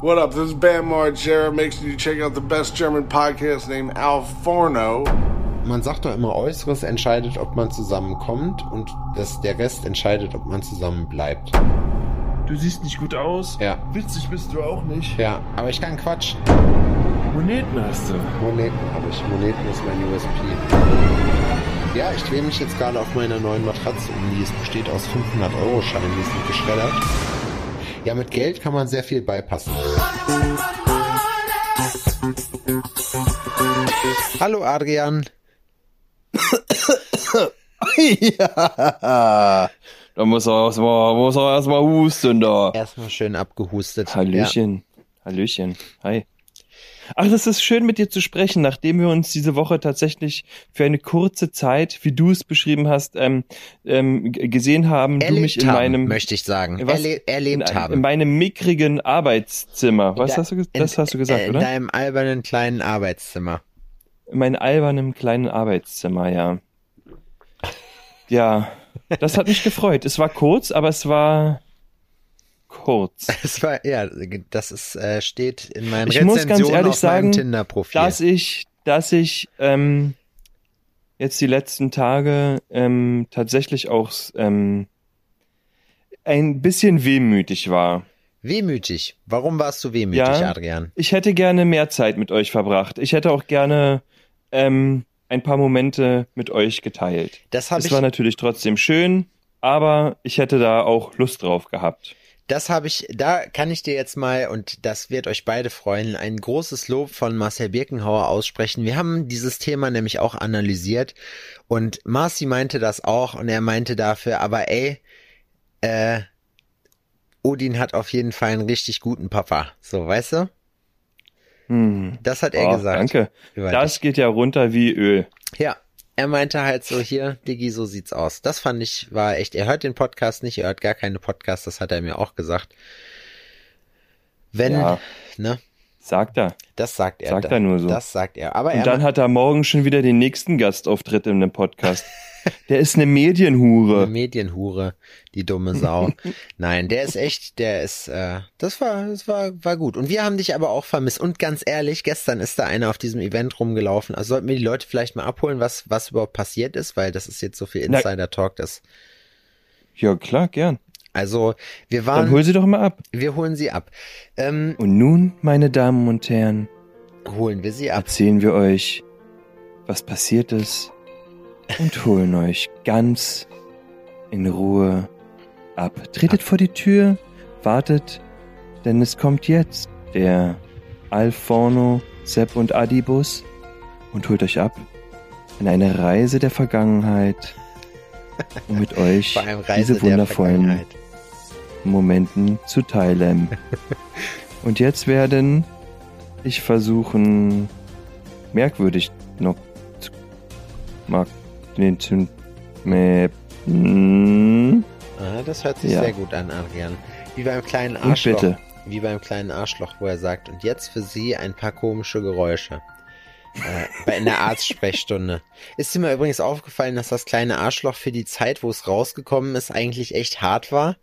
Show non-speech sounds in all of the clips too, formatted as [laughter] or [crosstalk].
What up? This is Bam Margera. Make sure you check out the best German podcast named Al Forno. Man sagt doch immer, Äußeres entscheidet, ob man zusammenkommt und das, der Rest entscheidet, ob man zusammen bleibt. Du siehst nicht gut aus. Ja. Witzig bist du auch nicht. Ja, aber ich kann quatschen. Moneten hast du. Moneten habe ich. Moneten ist mein USP. Ja, ich drehe mich jetzt gerade auf meiner neuen Matratze um. Die besteht aus 500-Euro-Scheinen, die sind geschreddert. Ja, mit Geld kann man sehr viel beipassen. Hallo Adrian. [coughs] ja. Da muss er erstmal, muss er erstmal husten da. Erstmal schön abgehustet. Hallöchen. Hallöchen. Hi. Ach, das ist schön mit dir zu sprechen, nachdem wir uns diese Woche tatsächlich für eine kurze Zeit, wie du es beschrieben hast, ähm, ähm, gesehen haben, Ja. du mich Erlebt in haben, meinem möchte ich sagen. Was? Erle erlebt in, haben. in meinem mickrigen Arbeitszimmer. Was Da- hast du, ges- in- das hast du gesagt, in oder? deinem albernen kleinen Arbeitszimmer. In meinem albernen kleinen Arbeitszimmer, ja. Ja, das hat mich gefreut. Es war kurz, aber es war kurz. [laughs] Es war, ja, das ist, äh, steht in meinen Ich muss ganz ehrlich sagen, dass ich, dass ich ähm, jetzt die letzten Tage ähm, tatsächlich auch ähm, ein bisschen wehmütig war. Wehmütig. Warum warst du wehmütig, Ja. Adrian? Ich hätte gerne mehr Zeit mit euch verbracht. Ich hätte auch gerne ähm, ein paar Momente mit euch geteilt. Das habe Es ich, war natürlich trotzdem schön, aber ich hätte da auch Lust drauf gehabt. Das habe ich, da kann ich dir jetzt mal, und das wird euch beide freuen, ein großes Lob von Marcel Birkenhauer aussprechen. Wir haben dieses Thema nämlich auch analysiert und Marci meinte das auch und er meinte dafür, aber ey, äh, Odin hat auf jeden Fall einen richtig guten Papa. So, weißt du? Hm. Das hat er Oh, gesagt. danke. Das geht ja runter wie Öl. Ja, er meinte halt so, hier, Diggi, so sieht's aus. Das fand ich, war echt, er hört den Podcast nicht, er hört gar keine Podcasts, das hat er mir auch gesagt. Wenn, Ja. ne, Sagt er. das sagt er. Sagt da- er nur so. Das sagt er. Aber Und dann hat er morgen schon wieder den nächsten Gastauftritt in dem Podcast. [laughs] Der ist eine eine Medienhure. Medienhure, die dumme Sau. [laughs] Nein, der ist echt, der ist, äh, das war, das war, war gut. Und wir haben dich aber auch vermisst. Und ganz ehrlich, gestern ist da einer auf diesem Event rumgelaufen. Also sollten wir die Leute vielleicht mal abholen, was, was überhaupt passiert ist, weil das ist jetzt so viel Insider-Talk, das, Ja, klar, gern. also, wir Dann waren, hol sie doch mal ab. wir holen sie ab. Ähm, Und nun, meine Damen und Herren, holen wir sie ab. erzählen wir euch, was passiert ist und holen euch ganz in Ruhe ab. Tretet vor die Tür, wartet, denn es kommt jetzt der Alforno, Sepp und Adibus und holt euch ab in eine Reise der Vergangenheit, um mit [laughs] euch diese der wundervollen. Momenten zu teilen. [laughs] Und jetzt werden ich versuchen, merkwürdig noch zu magneten. Und Ah, das hört sich Ja. sehr gut an, Adrian. Wie beim kleinen Arschloch. bitte. Wie beim kleinen Arschloch, wo er sagt, und jetzt für Sie ein paar komische Geräusche. Äh, in der [laughs] Arztsprechstunde. Ist dir mal übrigens aufgefallen, dass das kleine Arschloch für die Zeit, wo es rausgekommen ist, eigentlich echt hart war?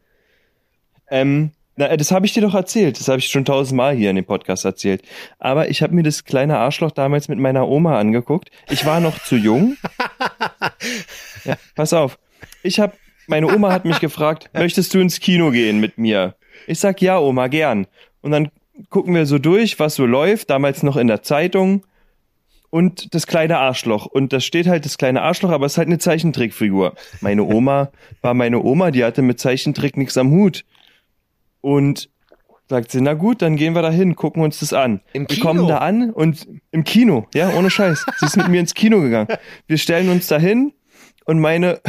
Ähm, na, das habe ich dir doch erzählt. Das habe ich schon tausendmal hier in dem Podcast erzählt. Aber ich habe mir das kleine Arschloch damals mit meiner Oma angeguckt. Ich war noch zu jung. [laughs] Ja, pass auf. Ich habe, meine Oma hat mich gefragt, [laughs] möchtest du ins Kino gehen mit mir? Ich sag ja, Oma, gern. Und dann gucken wir so durch, was so läuft. Damals noch in der Zeitung. Und das kleine Arschloch. Und da steht halt das kleine Arschloch, aber es ist halt eine Zeichentrickfigur. Meine Oma war meine Oma, die hatte mit Zeichentrick nichts am Hut. Und sagt sie, na gut, dann gehen wir da hin, gucken uns das an. Im wir Kino? kommen da an und im Kino, ja, ohne Scheiß. Sie ist mit mir ins Kino gegangen. Wir stellen uns da hin und meine,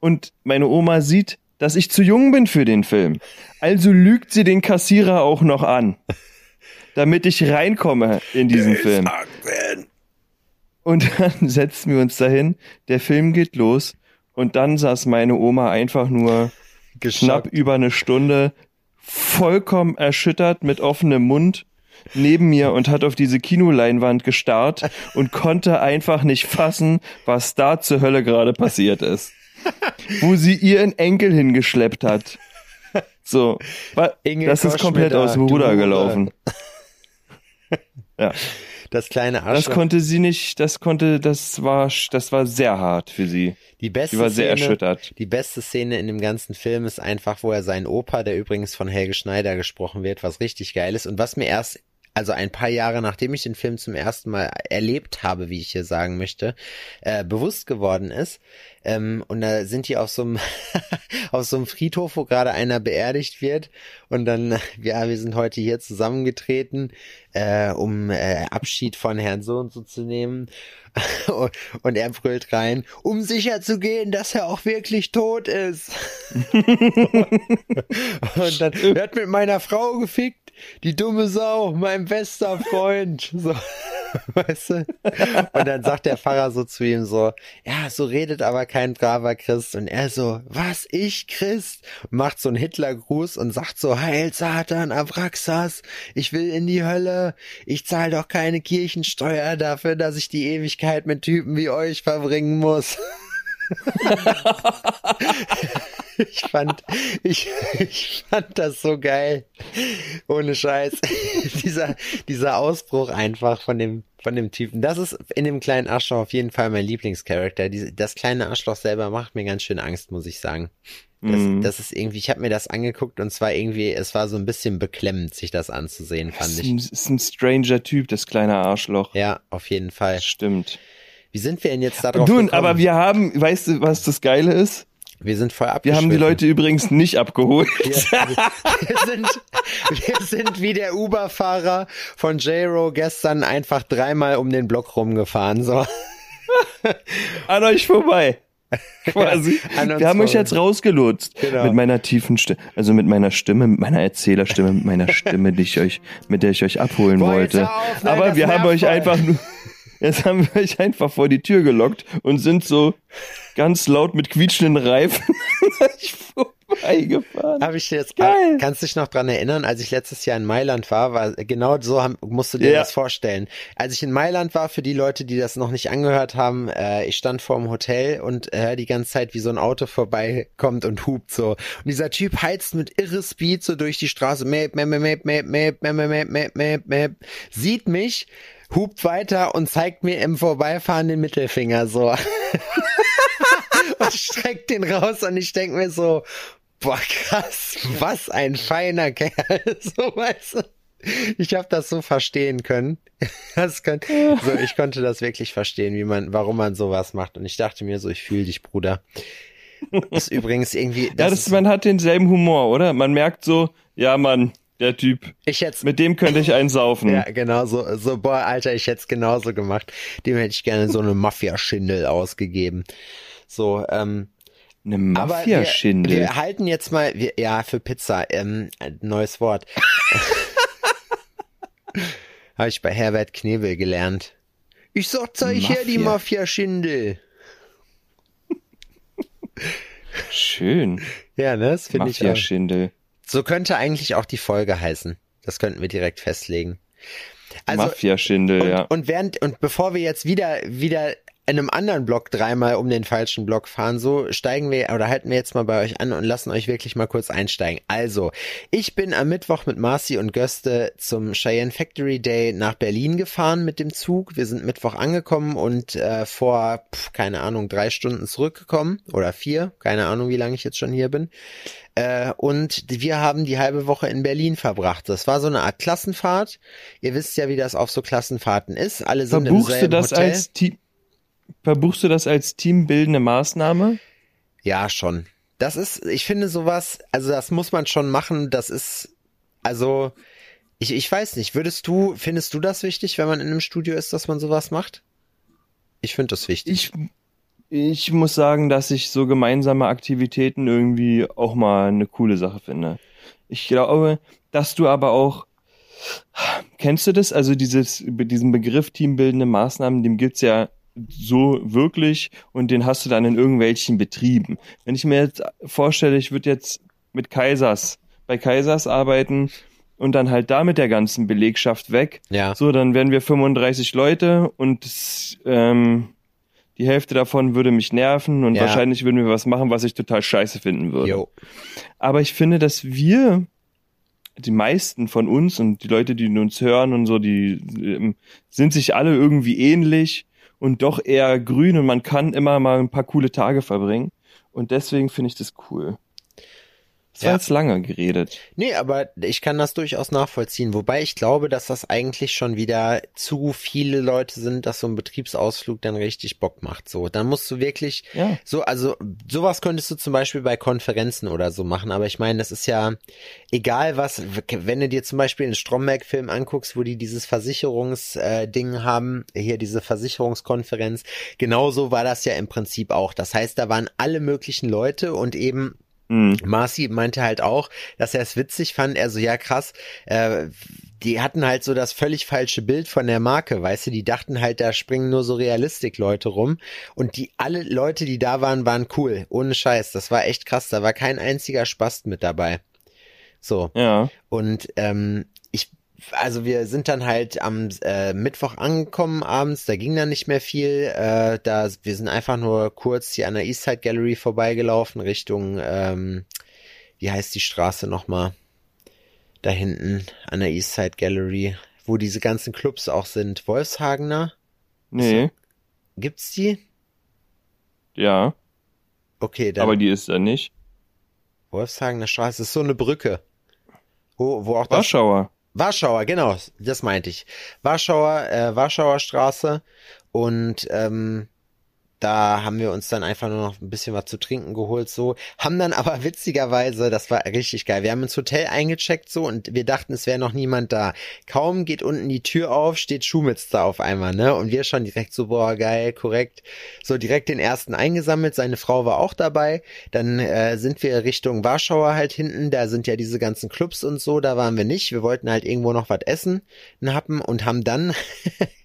und meine Oma sieht, dass ich zu jung bin für den Film. Also lügt sie den Kassierer auch noch an, damit ich reinkomme in diesen Film. Und dann [laughs] setzen wir uns dahin, der Film geht los und dann saß meine Oma einfach nur knapp über eine Stunde vollkommen erschüttert mit offenem Mund neben mir und hat auf diese Kinoleinwand gestarrt und konnte einfach nicht fassen, was da zur Hölle gerade passiert ist. Wo sie ihren Enkel hingeschleppt hat. So, das ist komplett aus dem Ruder gelaufen. Ja, Das kleine das Arschloch. konnte sie nicht, das konnte, das war, das war sehr hart für sie. die beste Sie war sehr Szene, erschüttert. Die beste Szene in dem ganzen Film ist einfach, wo er seinen Opa, der übrigens von Helge Schneider gesprochen wird, was richtig geil ist und was mir erst also ein paar Jahre nachdem ich den Film zum ersten Mal erlebt habe, wie ich hier sagen möchte, äh, bewusst geworden ist. Ähm, und da sind die auf so einem [laughs] auf so einem Friedhof, wo gerade einer beerdigt wird. Und dann, [laughs] ja, wir sind heute hier zusammengetreten, äh, um äh, Abschied von Herrn so und so zu nehmen. [laughs] und er brüllt rein, um sicher zu gehen, dass er auch wirklich tot ist. und dann, er hat mit meiner Frau gefickt, die dumme Sau, mein bester Freund. So, [laughs] weißt du? Und dann sagt der Pfarrer so zu ihm so, ja, so redet aber kein braver Christ. Und er so, was, ich Christ? Macht so einen Hitlergruß und sagt so, Heil Satan, Abraxas, ich will in die Hölle. Ich zahle doch keine Kirchensteuer dafür, dass ich die Ewigkeit mit Typen wie euch verbringen muss. [laughs] [laughs] ich fand, ich, ich fand das so geil. Ohne Scheiß. [laughs] dieser, dieser Ausbruch einfach von dem, von dem Typen. Das ist in dem kleinen Arschloch auf jeden Fall mein Lieblingscharakter. Das kleine Arschloch selber macht mir ganz schön Angst, muss ich sagen. Das, Mhm. das ist irgendwie, ich habe mir das angeguckt und zwar irgendwie, es war so ein bisschen beklemmend, sich das anzusehen, Das fand ist ich. ein, ist ein stranger Typ, das kleine Arschloch. Ja, auf jeden Fall. Das stimmt. Wie sind wir denn jetzt darauf Du, gekommen? aber wir haben, weißt du, was das Geile ist? Wir sind voll Wir abgeschwiffen. haben die Leute übrigens nicht abgeholt. [laughs] Wir, wir, sind, wir sind wie der Uber-Fahrer von J-Ro gestern einfach dreimal um den Block rumgefahren. So. [laughs] An euch vorbei. Quasi. [laughs] Ja, wir haben euch jetzt rausgelotst. Genau. Mit meiner tiefen Stimme, also mit meiner Stimme, mit meiner Erzählerstimme, mit meiner Stimme, die ich euch, mit der ich euch abholen Boah, wollte. auf, nein, Aber wir haben euch voll. einfach nur, jetzt haben wir euch einfach vor die Tür gelockt und sind so ganz laut mit quietschenden Reifen vorbeigefahren. Habe ich dir jetzt, Geil. kannst dich noch dran erinnern, als ich letztes Jahr in Mailand war, war genau so haben, musst du dir Ja. das vorstellen. Als ich in Mailand war, für die Leute, die das noch nicht angehört haben, äh, ich stand vor dem Hotel und höre die ganze Zeit, wie so ein Auto vorbeikommt und hupt so. Und dieser Typ heizt mit irre Speed so durch die Straße, map, map, map, map, map, map, map, map, map, map, sieht mich, hupt weiter und zeigt mir im Vorbeifahren den Mittelfinger so. [laughs] und streckt den raus und ich denk mir so, boah krass, was ein feiner Kerl, [laughs] so weißt du. Ich habe das so verstehen können. [laughs] Das kann, so, ich konnte das wirklich verstehen, wie man, warum man sowas macht. Und ich dachte mir so, ich fühle dich, Bruder. Das ist übrigens irgendwie, Ja, das das, ist, man hat denselben Humor, oder? Man merkt so, ja Mann, der Typ, ich jetzt, mit dem könnte ich einen saufen. [laughs] ja, genau, so, so, boah, Alter, ich hätte es genauso gemacht. Dem hätte ich gerne so eine Mafia-Schindel ausgegeben. So, ähm, Eine Aber wir, Mafia-Schindel. wir halten jetzt mal, wir, ja, für Pizza, ähm, neues Wort. [laughs] Habe ich bei Herbert Knebel gelernt. Ich sag, zeig her die Mafia. Mafia-Schindel. Schön. Ja, ne, das finde ich auch. Mafia-Schindel. So könnte eigentlich auch die Folge heißen. Das könnten wir direkt festlegen. Also, Mafia-Schindel, und, ja. und während, und bevor wir jetzt wieder, wieder in einem anderen Block dreimal um den falschen Block fahren, so steigen wir oder halten wir jetzt mal bei euch an und lassen euch wirklich mal kurz einsteigen. Also, ich bin am Mittwoch mit Marci und Göste zum Cheyenne Factory Day nach Berlin gefahren mit dem Zug. Wir sind Mittwoch angekommen und äh, vor, pf, keine Ahnung, drei Stunden zurückgekommen oder vier, keine Ahnung, wie lange ich jetzt schon hier bin. Äh, und wir haben die halbe Woche in Berlin verbracht. Das war so eine Art Klassenfahrt. Ihr wisst ja, wie das auf so Klassenfahrten ist. Alle sind im Verbuchst du selben das Hotel. als Team, verbuchst du das als teambildende Maßnahme? Ja, schon. Das ist, ich finde sowas, also das muss man schon machen. Das ist, also, ich, ich weiß nicht, würdest du, findest du das wichtig, wenn man in einem Studio ist, dass man sowas macht? Ich finde das wichtig. Ich, ich muss sagen, dass ich so gemeinsame Aktivitäten irgendwie auch mal eine coole Sache finde. Ich glaube, dass du aber auch, kennst du das? Also dieses, diesen Begriff teambildende Maßnahmen, dem gibt's ja so wirklich und den hast du dann in irgendwelchen Betrieben. Wenn ich mir jetzt vorstelle, ich würde jetzt mit Kaisers, bei Kaisers arbeiten und dann halt da mit der ganzen Belegschaft weg, ja. so, dann wären wir 35 Leute und ähm, die Hälfte davon würde mich nerven und Ja. wahrscheinlich würden wir was machen, was ich total scheiße finden würde. Jo. Aber ich finde, dass wir, die meisten von uns und die Leute, die uns hören und so, die ähm, sind sich alle irgendwie ähnlich und doch eher grün und man kann immer mal ein paar coole Tage verbringen. Und deswegen finde ich das cool. Das war Ja. jetzt lange geredet. Nee, aber ich kann das durchaus nachvollziehen. Wobei ich glaube, dass das eigentlich schon wieder zu viele Leute sind, dass so ein Betriebsausflug dann richtig Bock macht. So, dann musst du wirklich Ja. so, also sowas könntest du zum Beispiel bei Konferenzen oder so machen. Aber ich meine, das ist ja egal was, wenn du dir zum Beispiel einen Stromberg-Film anguckst, wo die dieses Versicherungsding haben, hier diese Versicherungskonferenz, genauso war das ja im Prinzip auch. Das heißt, da waren alle möglichen Leute und eben Hm. Marci meinte halt auch, dass er es witzig fand. Er so, ja krass, äh, die hatten halt so das völlig falsche Bild von der Marke, weißt du, die dachten halt, da springen nur so Realistik-Leute rum. Und die alle Leute, die da waren, waren cool. Ohne Scheiß. Das war echt krass. Da war kein einziger Spast mit dabei. So. Ja. Und ähm, also wir sind dann halt am äh, Mittwoch angekommen abends, da ging dann nicht mehr viel. Äh, da wir sind einfach nur kurz hier an der Eastside Gallery vorbeigelaufen Richtung, ähm, wie heißt die Straße nochmal? Da hinten an der Eastside Gallery, wo diese ganzen Clubs auch sind. Wolfshagener? Nee. Gibt's die? Ja. Okay, dann Aber die ist da nicht. Wolfshagener Straße ist so eine Brücke. Wo, wo auch das Warschauer. Warschauer, genau, das meinte ich. Warschauer, äh, Warschauer Straße und ähm, da haben wir uns dann einfach nur noch ein bisschen was zu trinken geholt, so. Haben dann aber [laughs] witzigerweise, das war richtig geil, wir haben ins Hotel eingecheckt, so, und wir dachten, es wäre noch niemand da. Kaum geht unten die Tür auf, steht Schumitz da auf einmal, ne, und wir schon direkt so, boah, geil, korrekt. So, direkt den ersten eingesammelt, seine Frau war auch dabei. Dann äh, sind wir Richtung Warschauer halt hinten, da sind ja diese ganzen Clubs und so, da waren wir nicht. Wir wollten halt irgendwo noch was essen, einen Happen und haben dann [laughs]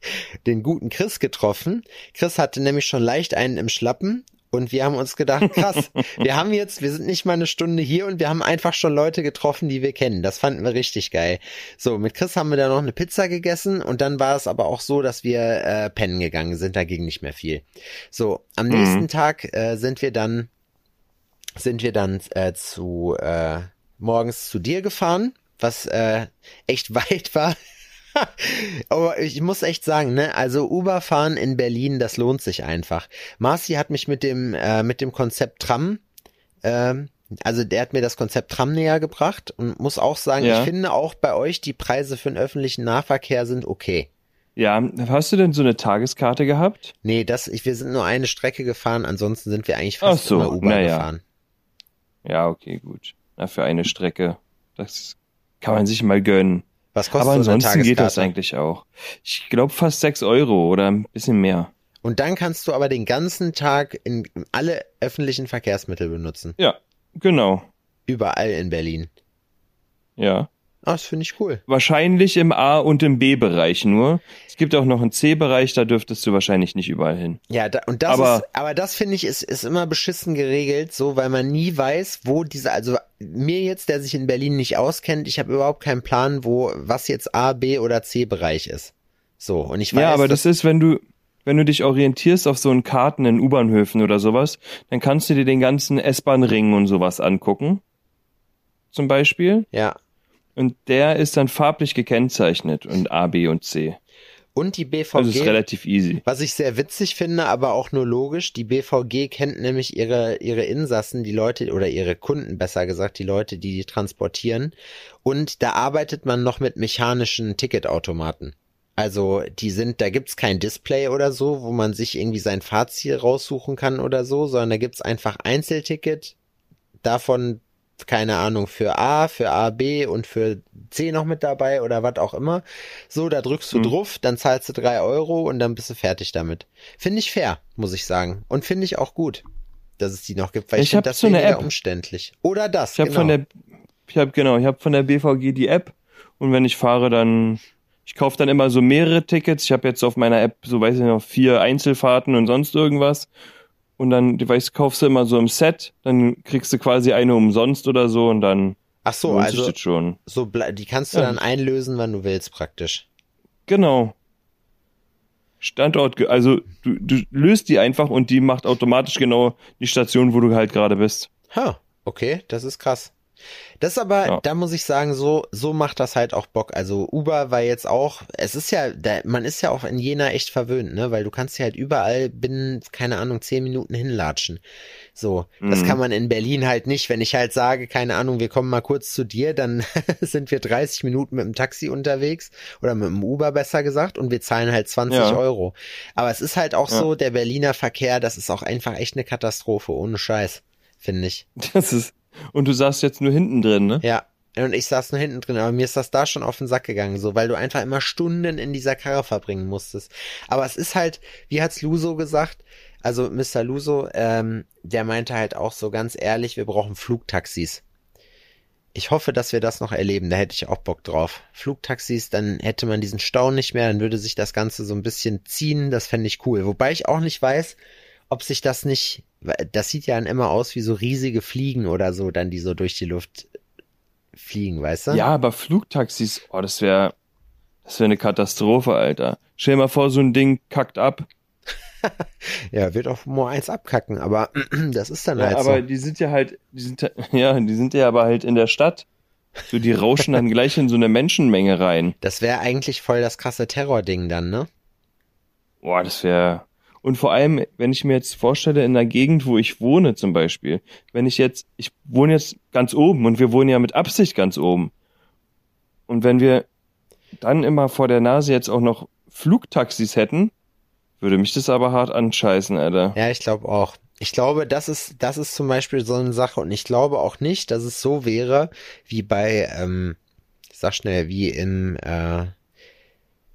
den guten Chris getroffen. Chris hatte nämlich schon leicht einen im Schlappen und wir haben uns gedacht, krass, [laughs] wir haben jetzt, wir sind nicht mal eine Stunde hier und wir haben einfach schon Leute getroffen, die wir kennen. Das fanden wir richtig geil. So, mit Chris haben wir dann noch eine Pizza gegessen und dann war es aber auch so, dass wir äh, pennen gegangen sind, da ging nicht mehr viel. So, am Mhm. nächsten Tag äh, sind wir dann sind wir dann äh, zu äh, morgens zu dir gefahren, was äh, echt [laughs] weit war. [laughs] Aber ich muss echt sagen, ne, also Uber fahren in Berlin, das lohnt sich einfach. Marci hat mich mit dem äh, mit dem Konzept Tram ähm, also der hat mir das Konzept Tram näher gebracht und muss auch sagen, Ja. ich finde auch bei euch die Preise für den öffentlichen Nahverkehr sind okay. Ja, hast du denn so eine Tageskarte gehabt? Nee, das, ich, wir sind nur eine Strecke gefahren, ansonsten sind wir eigentlich Ach fast so, immer Uber na ja. gefahren. Ja, okay, gut. Na, für eine Strecke. Das kann man sich mal gönnen. Was kostet Aber so eine ansonsten geht das eigentlich auch. Ich glaube fast sechs Euro oder ein bisschen mehr. Und dann kannst du aber den ganzen Tag in alle öffentlichen Verkehrsmittel benutzen. Ja, genau. Überall in Berlin. Ja. Ah, das finde ich cool. Wahrscheinlich im A- und im B-Bereich nur. Es gibt auch noch einen C-Bereich, da dürftest du wahrscheinlich nicht überall hin. Ja, da, und das Aber- ist, aber das finde ich ist, ist immer beschissen geregelt, so, weil man nie weiß, wo diese, also mir jetzt, der sich in Berlin nicht auskennt, ich habe überhaupt keinen Plan, wo, was jetzt A, B oder C Bereich ist. So, und ich weiß, ja, aber das ist, wenn du, wenn du dich orientierst auf so einen Karten in U-Bahnhöfen oder sowas, dann kannst du dir den ganzen S-Bahn-Ring und sowas angucken. Zum Beispiel. ja. Und der ist dann farblich gekennzeichnet und A, B und C. Und die BVG. Also ist relativ easy. Was ich sehr witzig finde, aber auch nur logisch, die BVG kennt nämlich ihre, ihre Insassen, die Leute, oder ihre Kunden besser gesagt, die Leute, die die transportieren. Und da arbeitet man noch mit mechanischen Ticketautomaten. Also die sind, da gibt's kein Display oder so, wo man sich irgendwie sein Fahrziel raussuchen kann oder so, sondern da gibt's einfach Einzelticket, davon keine Ahnung, für A, für A, B und für C noch mit dabei oder was auch immer. So, da drückst du Hm. drauf, dann zahlst du drei Euro und dann bist du fertig damit. Finde ich fair, muss ich sagen. Und finde ich auch gut, dass es die noch gibt, weil ich, Ich finde hab das so eine weniger App. umständlich. Oder das, Ich habe genau. von der, ich habe genau, ich habe von der BVG die App und wenn ich fahre, dann, ich kaufe dann immer so mehrere Tickets. Ich habe jetzt auf meiner App, so weiß ich noch, vier Einzelfahrten und sonst irgendwas. Und dann, weißt, kaufst du immer so im Set, dann kriegst du quasi eine umsonst oder so und dann Ach so, also schon. so die kannst du Ja. dann einlösen, wann du willst praktisch. Genau. Standort, also du, du löst die einfach und die macht automatisch genau die Station, wo du halt gerade bist. Ha, okay, das ist krass. Das aber, Ja. da muss ich sagen, so, so macht das halt auch Bock. Also Uber war jetzt auch, es ist ja, da, man ist ja auch in Jena echt verwöhnt, ne, weil du kannst ja halt überall binnen, keine Ahnung, zehn Minuten hinlatschen. So, das Mhm. kann man in Berlin halt nicht. Wenn ich halt sage, keine Ahnung, wir kommen mal kurz zu dir, dann [laughs] sind wir 30 Minuten mit dem Taxi unterwegs oder mit dem Uber besser gesagt und wir zahlen halt 20 Ja. Euro. Aber es ist halt auch Ja. so, der Berliner Verkehr, das ist auch einfach echt eine Katastrophe, ohne Scheiß, finde ich. Das ist, und du saßt jetzt nur hinten drin, ne? Ja. Und ich saß nur hinten drin, aber mir ist das da schon auf den Sack gegangen, so, weil du einfach immer Stunden in dieser Karre verbringen musstest. Aber es ist halt, wie hat's Luso gesagt? Also Mr. Luso, ähm, der meinte halt auch so ganz ehrlich, wir brauchen Flugtaxis. Ich hoffe, dass wir das noch erleben, da hätte ich auch Bock drauf. Flugtaxis, dann hätte man diesen Stau nicht mehr, dann würde sich das Ganze so ein bisschen ziehen, das fände ich cool. Wobei ich auch nicht weiß, ob sich das nicht, das sieht ja dann immer aus wie so riesige Fliegen oder so, dann die so durch die Luft fliegen, weißt du? Ja, aber Flugtaxis, oh, das wäre, das wäre eine Katastrophe, Alter. Stell dir mal vor, so ein Ding kackt ab. [laughs] Ja, wird auch nur eins abkacken, aber [clears throat] das ist dann Ja, halt aber so. die sind ja halt, die sind, [laughs] ja, die sind ja aber halt in der Stadt. So, die rauschen dann [laughs] gleich in so eine Menschenmenge rein. Das wäre eigentlich voll das krasse Terrording dann, ne? Boah, das wäre. Und vor allem, wenn ich mir jetzt vorstelle, in der Gegend, wo ich wohne zum Beispiel, wenn ich jetzt, ich wohne jetzt ganz oben und wir wohnen ja mit Absicht ganz oben. Und wenn wir dann immer vor der Nase jetzt auch noch Flugtaxis hätten, würde mich das aber hart anscheißen, Alter. Ja, ich glaube auch. Ich glaube, das ist, das ist zum Beispiel so eine Sache und ich glaube auch nicht, dass es so wäre, wie bei, ähm, ich sag schnell, wie im, äh,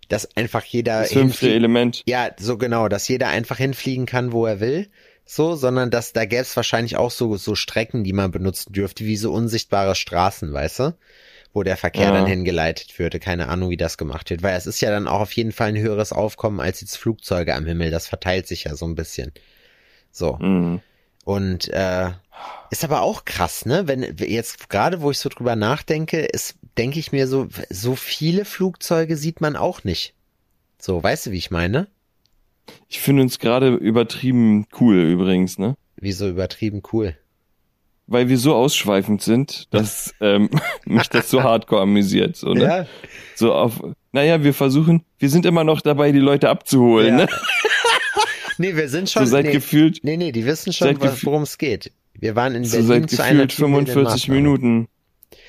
dass einfach jeder Das fünfte Element. Ja, so genau, dass jeder einfach hinfliegen kann, wo er will. So, sondern dass da gäbe es wahrscheinlich auch so, so Strecken, die man benutzen dürfte, wie so unsichtbare Straßen, weißt du? Wo der Verkehr Ja. dann hingeleitet würde. Keine Ahnung, wie das gemacht wird. Weil es ist ja dann auch auf jeden Fall ein höheres Aufkommen als jetzt Flugzeuge am Himmel. Das verteilt sich ja so ein bisschen. So. Mhm. Und äh, ist aber auch krass, ne? Wenn jetzt gerade, wo ich so drüber nachdenke, ist, denke ich mir so, so viele Flugzeuge sieht man auch nicht. So, weißt du, wie ich meine? Ich finde uns gerade übertrieben cool übrigens, ne? Wieso übertrieben cool. Weil wir so ausschweifend sind, dass ähm, [laughs] mich das so hardcore amüsiert. So, ne? So auf, naja, wir versuchen, wir sind immer noch dabei, die Leute abzuholen, Ja. ne? [laughs] Nee, wir sind So schon. seit nee, gefühlt, nee, nee, die wissen schon, worum es geht. Wir waren in so Berlin seit zu einer gefühlt teambildenden 45 Maßnahme. Minuten.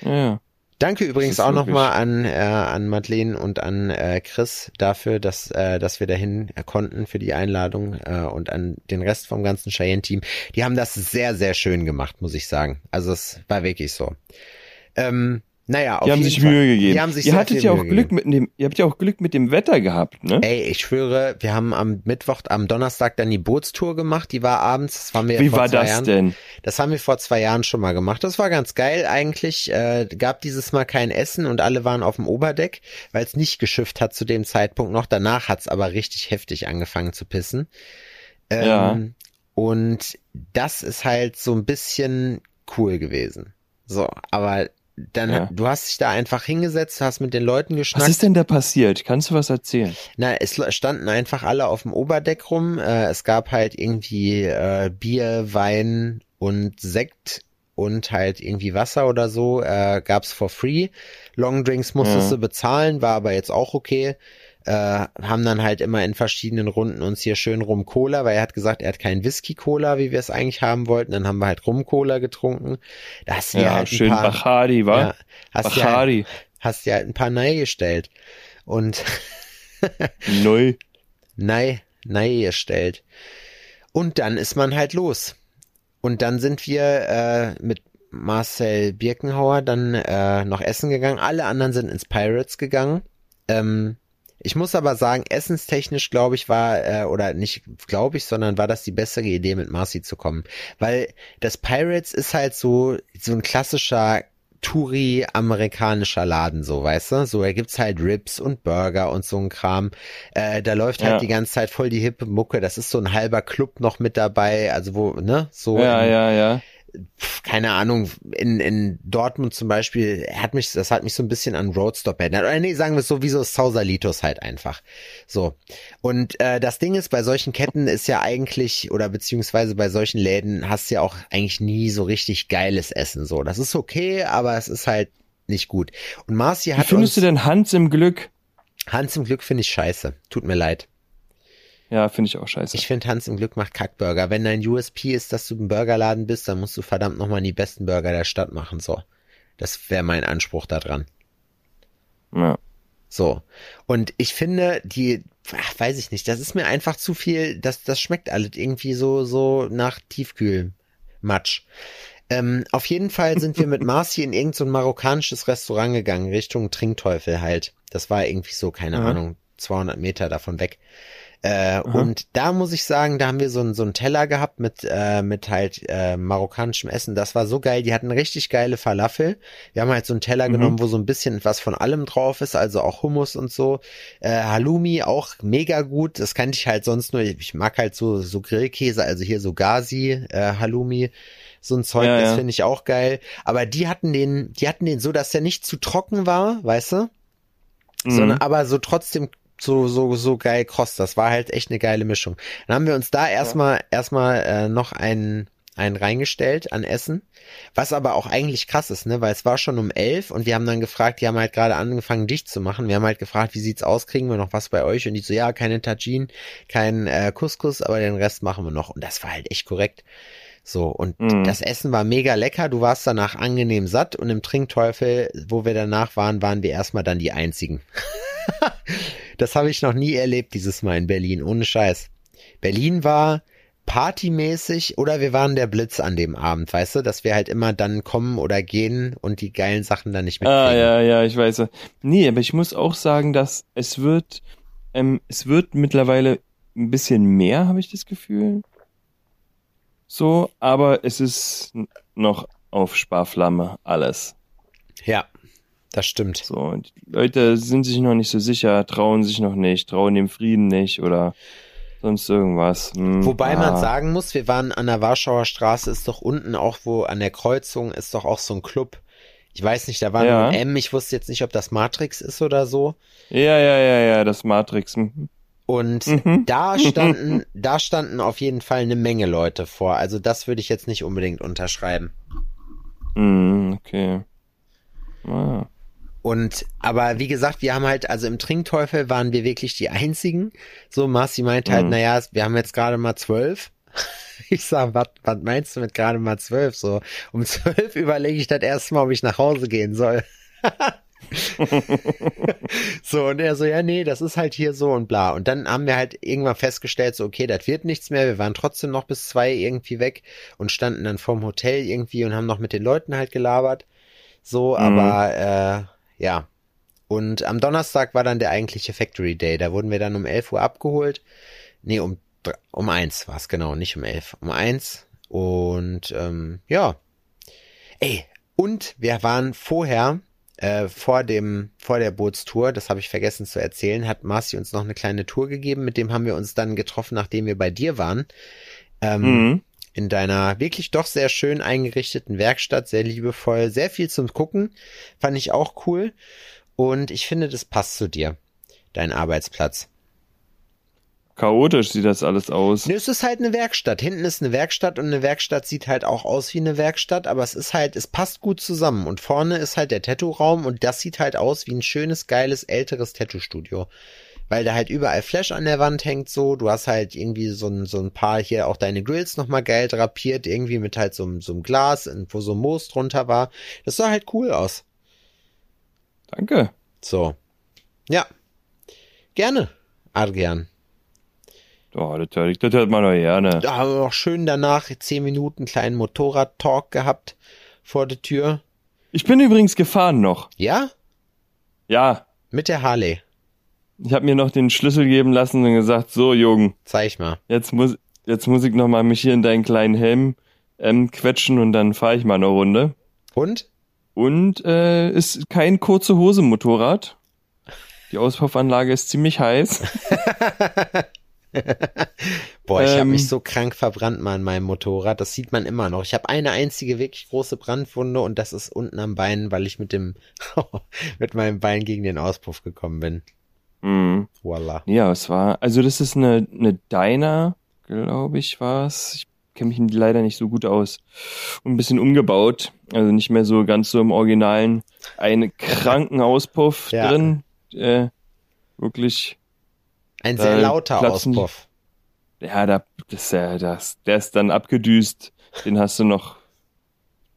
Ja. Danke übrigens auch nochmal an, äh, an Madeleine und an äh, Chris dafür, dass, äh, dass wir dahin konnten für die Einladung äh, und an den Rest vom ganzen Cheyenne-Team. Die haben das sehr, sehr schön gemacht, muss ich sagen. Also es war wirklich so. Ähm, naja, auf Die haben sich Fall. Mühe gegeben. Die haben sich ihr hattet ja auch Mühe Glück gegeben. mit dem, ihr habt ja auch Glück mit dem Wetter gehabt, ne? Ey, ich schwöre, wir haben am Mittwoch, am Donnerstag dann die Bootstour gemacht. Die war abends. Das waren wir Wie vor war zwei das Jahren. denn? Das haben wir vor zwei Jahren schon mal gemacht. Das war ganz geil eigentlich. Äh, gab dieses Mal kein Essen und alle waren auf dem Oberdeck, weil es nicht geschifft hat zu dem Zeitpunkt noch. Danach hat's aber richtig heftig angefangen zu pissen. Ähm, Ja. Und das ist halt so ein bisschen cool gewesen. So, aber dann, Ja. du hast dich da einfach hingesetzt, hast mit den Leuten Was geschnackt. ist denn da passiert? Kannst du was erzählen? Na, es standen einfach alle auf dem Oberdeck rum. Äh, es gab halt irgendwie äh, Bier, Wein und Sekt und halt irgendwie Wasser oder so. Äh, gab's for free. Longdrinks musstest Ja. du bezahlen, war aber jetzt auch okay. Äh, haben dann halt immer in verschiedenen Runden uns hier schön Rum Cola, weil er hat gesagt, er hat keinen Whisky Cola, wie wir es eigentlich haben wollten. Dann haben wir halt Rum Cola getrunken. Da hast du Ja, halt schön ein paar, Bacardi, wa? ja, hast halt, Bacardi. hast dir halt ein paar Neue gestellt. Und [laughs] Neu. Nei, Nei gestellt. Und dann ist man halt los. Und dann sind wir äh, mit Marcel Birkenhauer dann äh, noch essen gegangen. Alle anderen sind ins Pirates gegangen. Ähm, ich muss aber sagen, essenstechnisch glaube ich war, äh, oder nicht glaube ich, sondern war das die bessere Idee, mit Marcy zu kommen. Weil das Pirates ist halt so, so ein klassischer Touri-amerikanischer Laden, so, weißt du? So, da gibt's halt Ribs und Burger und so ein Kram. Äh, da läuft halt Ja. die ganze Zeit voll die hippe Mucke. Das ist so ein halber Club noch mit dabei, also wo, ne? So Ja, im- ja, ja. Keine Ahnung, in, in Dortmund zum Beispiel, hat mich, das hat mich so ein bisschen an Roadstop erinnert. Oder nee, sagen wir es so, wie so Sausalitos halt einfach. So. Und äh, das Ding ist, bei solchen Ketten ist ja eigentlich, oder beziehungsweise bei solchen Läden hast du ja auch eigentlich nie so richtig geiles Essen. So, das ist okay, aber es ist halt nicht gut. Und Marci Wie hat findest uns, du denn Hans im Glück? Hans im Glück finde ich scheiße. Tut mir leid. Ja, finde ich auch scheiße. Ich finde Hans im Glück macht Kackburger. Wenn dein USP ist, dass du ein Burgerladen bist, dann musst du verdammt nochmal die besten Burger der Stadt machen. So. Das wäre mein Anspruch da dran. ja. So. Und ich finde, die, ach, weiß ich nicht, das ist mir einfach zu viel, das, das schmeckt alles irgendwie so, so nach Tiefkühlmatsch. Ähm, auf jeden Fall sind wir mit [laughs] Marci in irgendein so ein marokkanisches Restaurant gegangen, Richtung Trinkteufel halt. Das war irgendwie so, keine Aha. Ahnung, 200 Meter davon weg. Äh, und da muss ich sagen, da haben wir so einen so einen Teller gehabt mit äh, mit halt äh, marokkanischem Essen. Das war so geil. Die hatten richtig geile Falafel. Wir haben halt so einen Teller Mhm. genommen, wo so ein bisschen was von allem drauf ist, also auch Hummus und so. Äh, Halloumi auch mega gut. Das kannte ich halt sonst nur. Ich mag halt so so Grillkäse, also hier so Gazi äh, Halloumi. So ein Zeug, Ja, das ja. finde ich auch geil. Aber die hatten den, die hatten den so, dass der nicht zu trocken war, weißt du? Mhm. sondern aber so trotzdem so so so geil kross. Das war halt echt eine geile Mischung. Dann haben wir uns da erstmal erstmal äh, noch einen einen reingestellt an Essen, was aber auch eigentlich krass ist, ne, weil es war schon um elf und wir haben dann gefragt, die haben halt gerade angefangen dicht zu machen. Wir haben halt gefragt, wie sieht's aus, kriegen wir noch was bei euch? Und die so, ja, keine Tajin, kein äh, Couscous, aber den Rest machen wir noch. Und das war halt echt korrekt. So, und Mhm. das Essen war mega lecker, du warst danach angenehm satt und im Trinkteufel, wo wir danach waren, waren wir erstmal dann die einzigen. [laughs] das habe ich noch nie erlebt dieses Mal in Berlin, ohne Scheiß. Berlin war partymäßig oder wir waren der Blitz an dem Abend, weißt du, dass wir halt immer dann kommen oder gehen und die geilen Sachen dann nicht mitkriegen. Ah, ja, ja, ich weiß. Nee, aber ich muss auch sagen, dass es wird, ähm, es wird mittlerweile ein bisschen mehr, habe ich das Gefühl. So, aber es ist noch auf Sparflamme alles. ja, das stimmt. So, und die Leute sind sich noch nicht so sicher, trauen sich noch nicht, trauen dem Frieden nicht oder sonst irgendwas. Hm, Wobei ah. man sagen muss, wir waren an der Warschauer Straße, ist doch unten auch wo an der Kreuzung ist doch auch so ein Club. Ich weiß nicht, da war Ja. ein M, ich wusste jetzt nicht, ob das Matrix ist oder so. Ja, ja, ja, ja, das Matrix. hm. Und Mhm. da [laughs] standen, da standen auf jeden Fall eine Menge Leute vor. Also das würde ich jetzt nicht unbedingt unterschreiben. Hm, okay. Ah. Und, aber wie gesagt, wir haben halt, also im Trinkteufel waren wir wirklich die einzigen. So, Marci meint halt, Mhm. naja, wir haben jetzt gerade mal zwölf. [laughs] Ich sag, was, was meinst du mit gerade mal zwölf? So, um zwölf überlege ich das erste Mal, ob ich nach Hause gehen soll. [laughs] so, und er so, ja, nee, das ist halt hier so und bla. Und dann haben wir halt irgendwann festgestellt, so, okay, das wird nichts mehr. Wir waren trotzdem noch bis zwei irgendwie weg und standen dann vorm Hotel irgendwie und haben noch mit den Leuten halt gelabert. So, Mhm. aber, äh, ja. Und am Donnerstag war dann der eigentliche Factory Day. Da wurden wir dann um 11 Uhr abgeholt. Nee, um, um eins war es genau, nicht um elf. Um eins. Und ähm, ja. Ey, und wir waren vorher, äh, vor dem, vor der Bootstour, das habe ich vergessen zu erzählen, hat Marci uns noch eine kleine Tour gegeben. Mit dem haben wir uns dann getroffen, nachdem wir bei dir waren. Ähm, Mhm. In deiner wirklich doch sehr schön eingerichteten Werkstatt, sehr liebevoll, sehr viel zum Gucken, fand ich auch cool. Und ich finde, das passt zu dir, dein Arbeitsplatz. Chaotisch sieht das alles aus. Ne, es ist halt eine Werkstatt. Hinten ist eine Werkstatt und eine Werkstatt sieht halt auch aus wie eine Werkstatt, aber es ist halt, es passt gut zusammen. Und vorne ist halt der Tattoo-Raum und das sieht halt aus wie ein schönes, geiles, älteres Tattoo-Studio. Weil da halt überall Flash an der Wand hängt so. Du hast halt irgendwie so ein, so ein paar hier auch deine Grills nochmal geil drapiert, irgendwie mit halt so, einem- so einem Glas, wo so Moos drunter war. Das sah halt cool aus. Danke. So. Ja. Gerne, Adrian. Oh, das, hört- das hört man doch gerne. Da haben wir auch schön danach zehn Minuten kleinen Motorrad-Talk gehabt vor der Tür. Ich bin übrigens gefahren noch. Ja? Ja, Mit der Harley. Ich habe mir noch den Schlüssel geben lassen und gesagt, so Jung, Zeig mal. jetzt muss jetzt muss ich noch mal mich hier in deinen kleinen Helm ähm, quetschen und dann fahre ich mal eine Runde. Und? Und äh, ist kein kurze Hose Motorrad. Die Auspuffanlage ist ziemlich heiß. [laughs] Boah, ich habe Ähm. mich so krank verbrannt mal an meinem Motorrad. Das sieht man immer noch. Ich habe eine einzige wirklich große Brandwunde und das ist unten am Bein, weil ich mit dem [laughs] mit meinem Bein gegen den Auspuff gekommen bin. Mhm. Voila. Ja, es war, also das ist eine, eine Diner, glaube ich, war's. Ich kenne mich leider nicht so gut aus. Und ein bisschen umgebaut. Also nicht mehr so ganz so im Originalen. Einen kranken Auspuff Ja. drin. Äh, wirklich, Ein sehr lauter platzen Auspuff. ja, da, das, ja, das, der ist dann abgedüst. Den hast du noch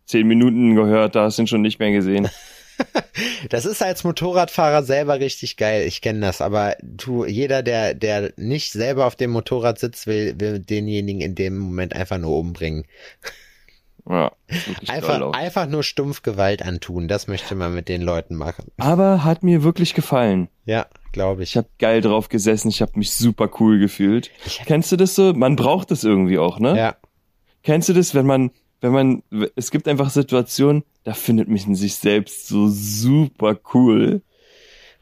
zehn Minuten gehört, da hast du ihn schon nicht mehr gesehen. [laughs] [laughs] Das ist als Motorradfahrer selber richtig geil. Ich kenne das, aber du, jeder, der, der nicht selber auf dem Motorrad sitzt, will, will denjenigen in dem Moment einfach nur umbringen. Ja, [laughs] Einfach, einfach nur stumpf Gewalt antun. Das möchte man mit den Leuten machen. Aber hat mir wirklich gefallen. Ja, glaube ich. Ich habe geil drauf gesessen, ich habe mich super cool gefühlt. Kennst du das so? Man braucht das irgendwie auch, ne? Ja, Kennst du das, wenn man, wenn man, es gibt einfach Situationen, da findet man sich selbst so super cool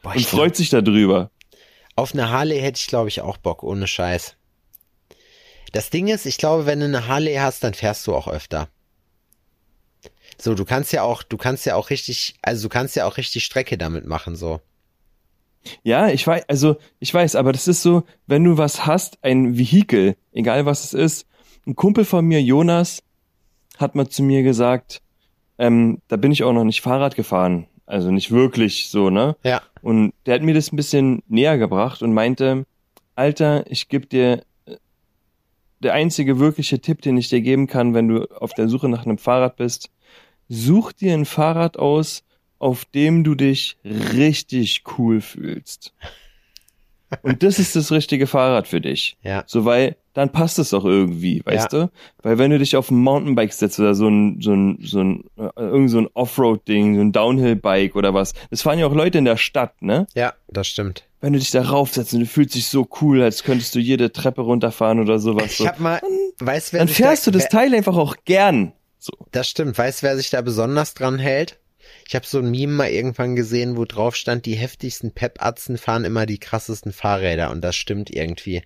Boah, und ich freut sich darüber. Auf eine Harley hätte ich, glaube ich, auch Bock, ohne Scheiß. Das Ding ist, ich glaube, wenn du eine Harley hast, dann fährst du auch öfter. So, du kannst ja auch, du kannst ja auch richtig, also du kannst ja auch richtig Strecke damit machen, so. Ja, ich weiß, also ich weiß, aber das ist so, wenn du was hast, ein Vehikel, egal was es ist. Ein Kumpel von mir, Jonas, hat mal zu mir gesagt, ähm, da bin ich auch noch nicht Fahrrad gefahren, also nicht wirklich so, ne? Ja. Und der hat mir das ein bisschen näher gebracht und meinte, Alter, ich geb dir äh, der einzige wirkliche Tipp, den ich dir geben kann, wenn du auf der Suche nach einem Fahrrad bist, such dir ein Fahrrad aus, auf dem du dich richtig cool fühlst. Und das ist das richtige Fahrrad für dich. Ja. So, weil dann passt es auch irgendwie, weißt du? Weil wenn du dich auf ein Mountainbike setzt oder so ein, so ein, so ein, äh, irgend so ein Offroad-Ding, so ein Downhill-Bike oder was, das fahren ja auch Leute in der Stadt, ne? Ja, das stimmt. Wenn du dich da raufsetzt und du fühlst dich so cool, als könntest du jede Treppe runterfahren oder sowas. Ich hab mal, weißt wer Dann fährst da, du das Teil einfach auch gern. So. Das stimmt. Weißt wer sich da besonders dran hält? Ich habe so ein Meme mal irgendwann gesehen, wo drauf stand, die heftigsten Pep-Atzen fahren immer die krassesten Fahrräder und das stimmt irgendwie.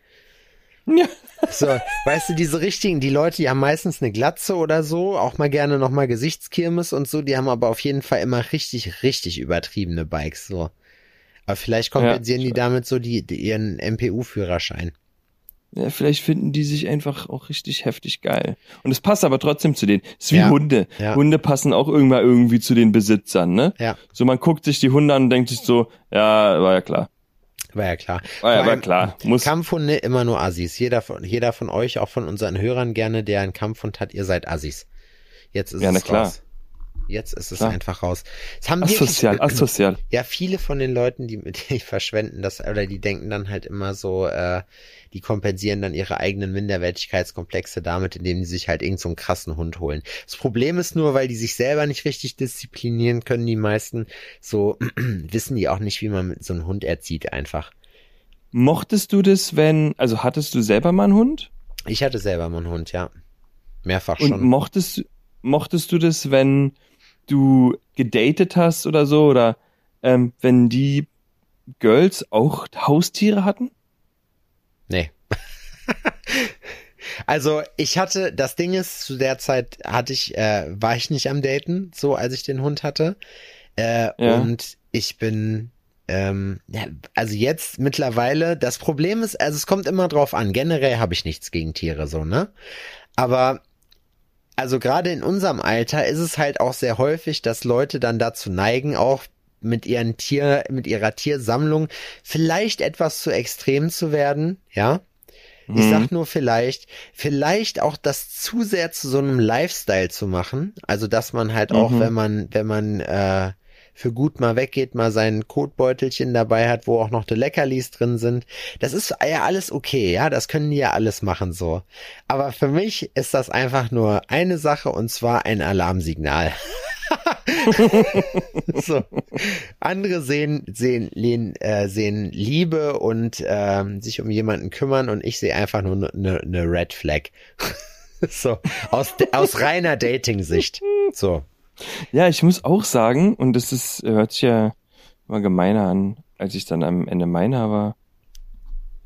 Ja. So, weißt du, diese richtigen, die Leute, die haben meistens eine Glatze oder so, auch mal gerne nochmal Gesichtskirmes und so, die haben aber auf jeden Fall immer richtig, richtig übertriebene Bikes, so. Aber vielleicht kompensieren Ja, die damit so die, die ihren MPU-Führerschein. Ja, vielleicht finden die sich einfach auch richtig heftig geil. Und es passt aber trotzdem zu denen. Es ist wie Ja, Hunde. ja. Hunde passen auch irgendwann irgendwie zu den Besitzern, ne? Ja, So, man guckt sich die Hunde an und denkt sich so, ja, war ja klar. war ja klar. War ja, war klar. Muss, Kampfhunde immer nur Assis. Jeder von, jeder von euch, auch von unseren Hörern gerne, der einen Kampfhund hat, ihr seid Assis. Jetzt ist Ja, na es klar. raus. Jetzt ist es Klar. einfach raus. Es haben wirklich- asozial, asozial. Ja, viele von den Leuten, die mit [laughs] die verschwenden das oder die denken dann halt immer so, äh, die kompensieren dann ihre eigenen Minderwertigkeitskomplexe damit, indem die sich halt irgend so einen krassen Hund holen. Das Problem ist nur, weil die sich selber nicht richtig disziplinieren können, die meisten, so [clears throat] wissen die auch nicht, wie man mit so einem Hund erzieht einfach. Mochtest du das, wenn, also hattest du selber mal einen Hund? Ich hatte selber mal einen Hund, ja. Mehrfach Und schon. mochtest, mochtest du das, wenn du gedatet hast oder so, oder ähm, wenn die Girls auch Haustiere hatten? Nee. [laughs] also ich hatte, das Ding ist, zu der Zeit hatte ich, äh, war ich nicht am Daten, so als ich den Hund hatte. Äh, Ja. Und ich bin, ähm, also jetzt mittlerweile, das Problem ist, also es kommt immer drauf an. Generell habe ich nichts gegen Tiere, so, ne? Aber also gerade in unserem Alter ist es halt auch sehr häufig, dass Leute dann dazu neigen, auch mit ihren Tier, mit ihrer Tiersammlung vielleicht etwas zu extrem zu werden, ja. Ich Mhm. sag nur vielleicht, vielleicht auch das zu sehr zu so einem Lifestyle zu machen. Also, dass man halt auch, Mhm. wenn man, wenn man äh, für gut mal weggeht, mal sein Kotbeutelchen dabei hat, wo auch noch die Leckerlis drin sind. Das ist ja alles okay, ja, das können die ja alles machen so. Aber für mich ist das einfach nur eine Sache und zwar ein Alarmsignal. [laughs] so. Andere sehen, sehen, lehn, äh, sehen Liebe und ähm, sich um jemanden kümmern und ich sehe einfach nur eine ne, ne Red Flag. [laughs] so, aus, aus reiner Dating-Sicht. So. Ja, ich muss auch sagen, und das ist, hört sich ja immer gemeiner an, als ich dann am Ende meiner war.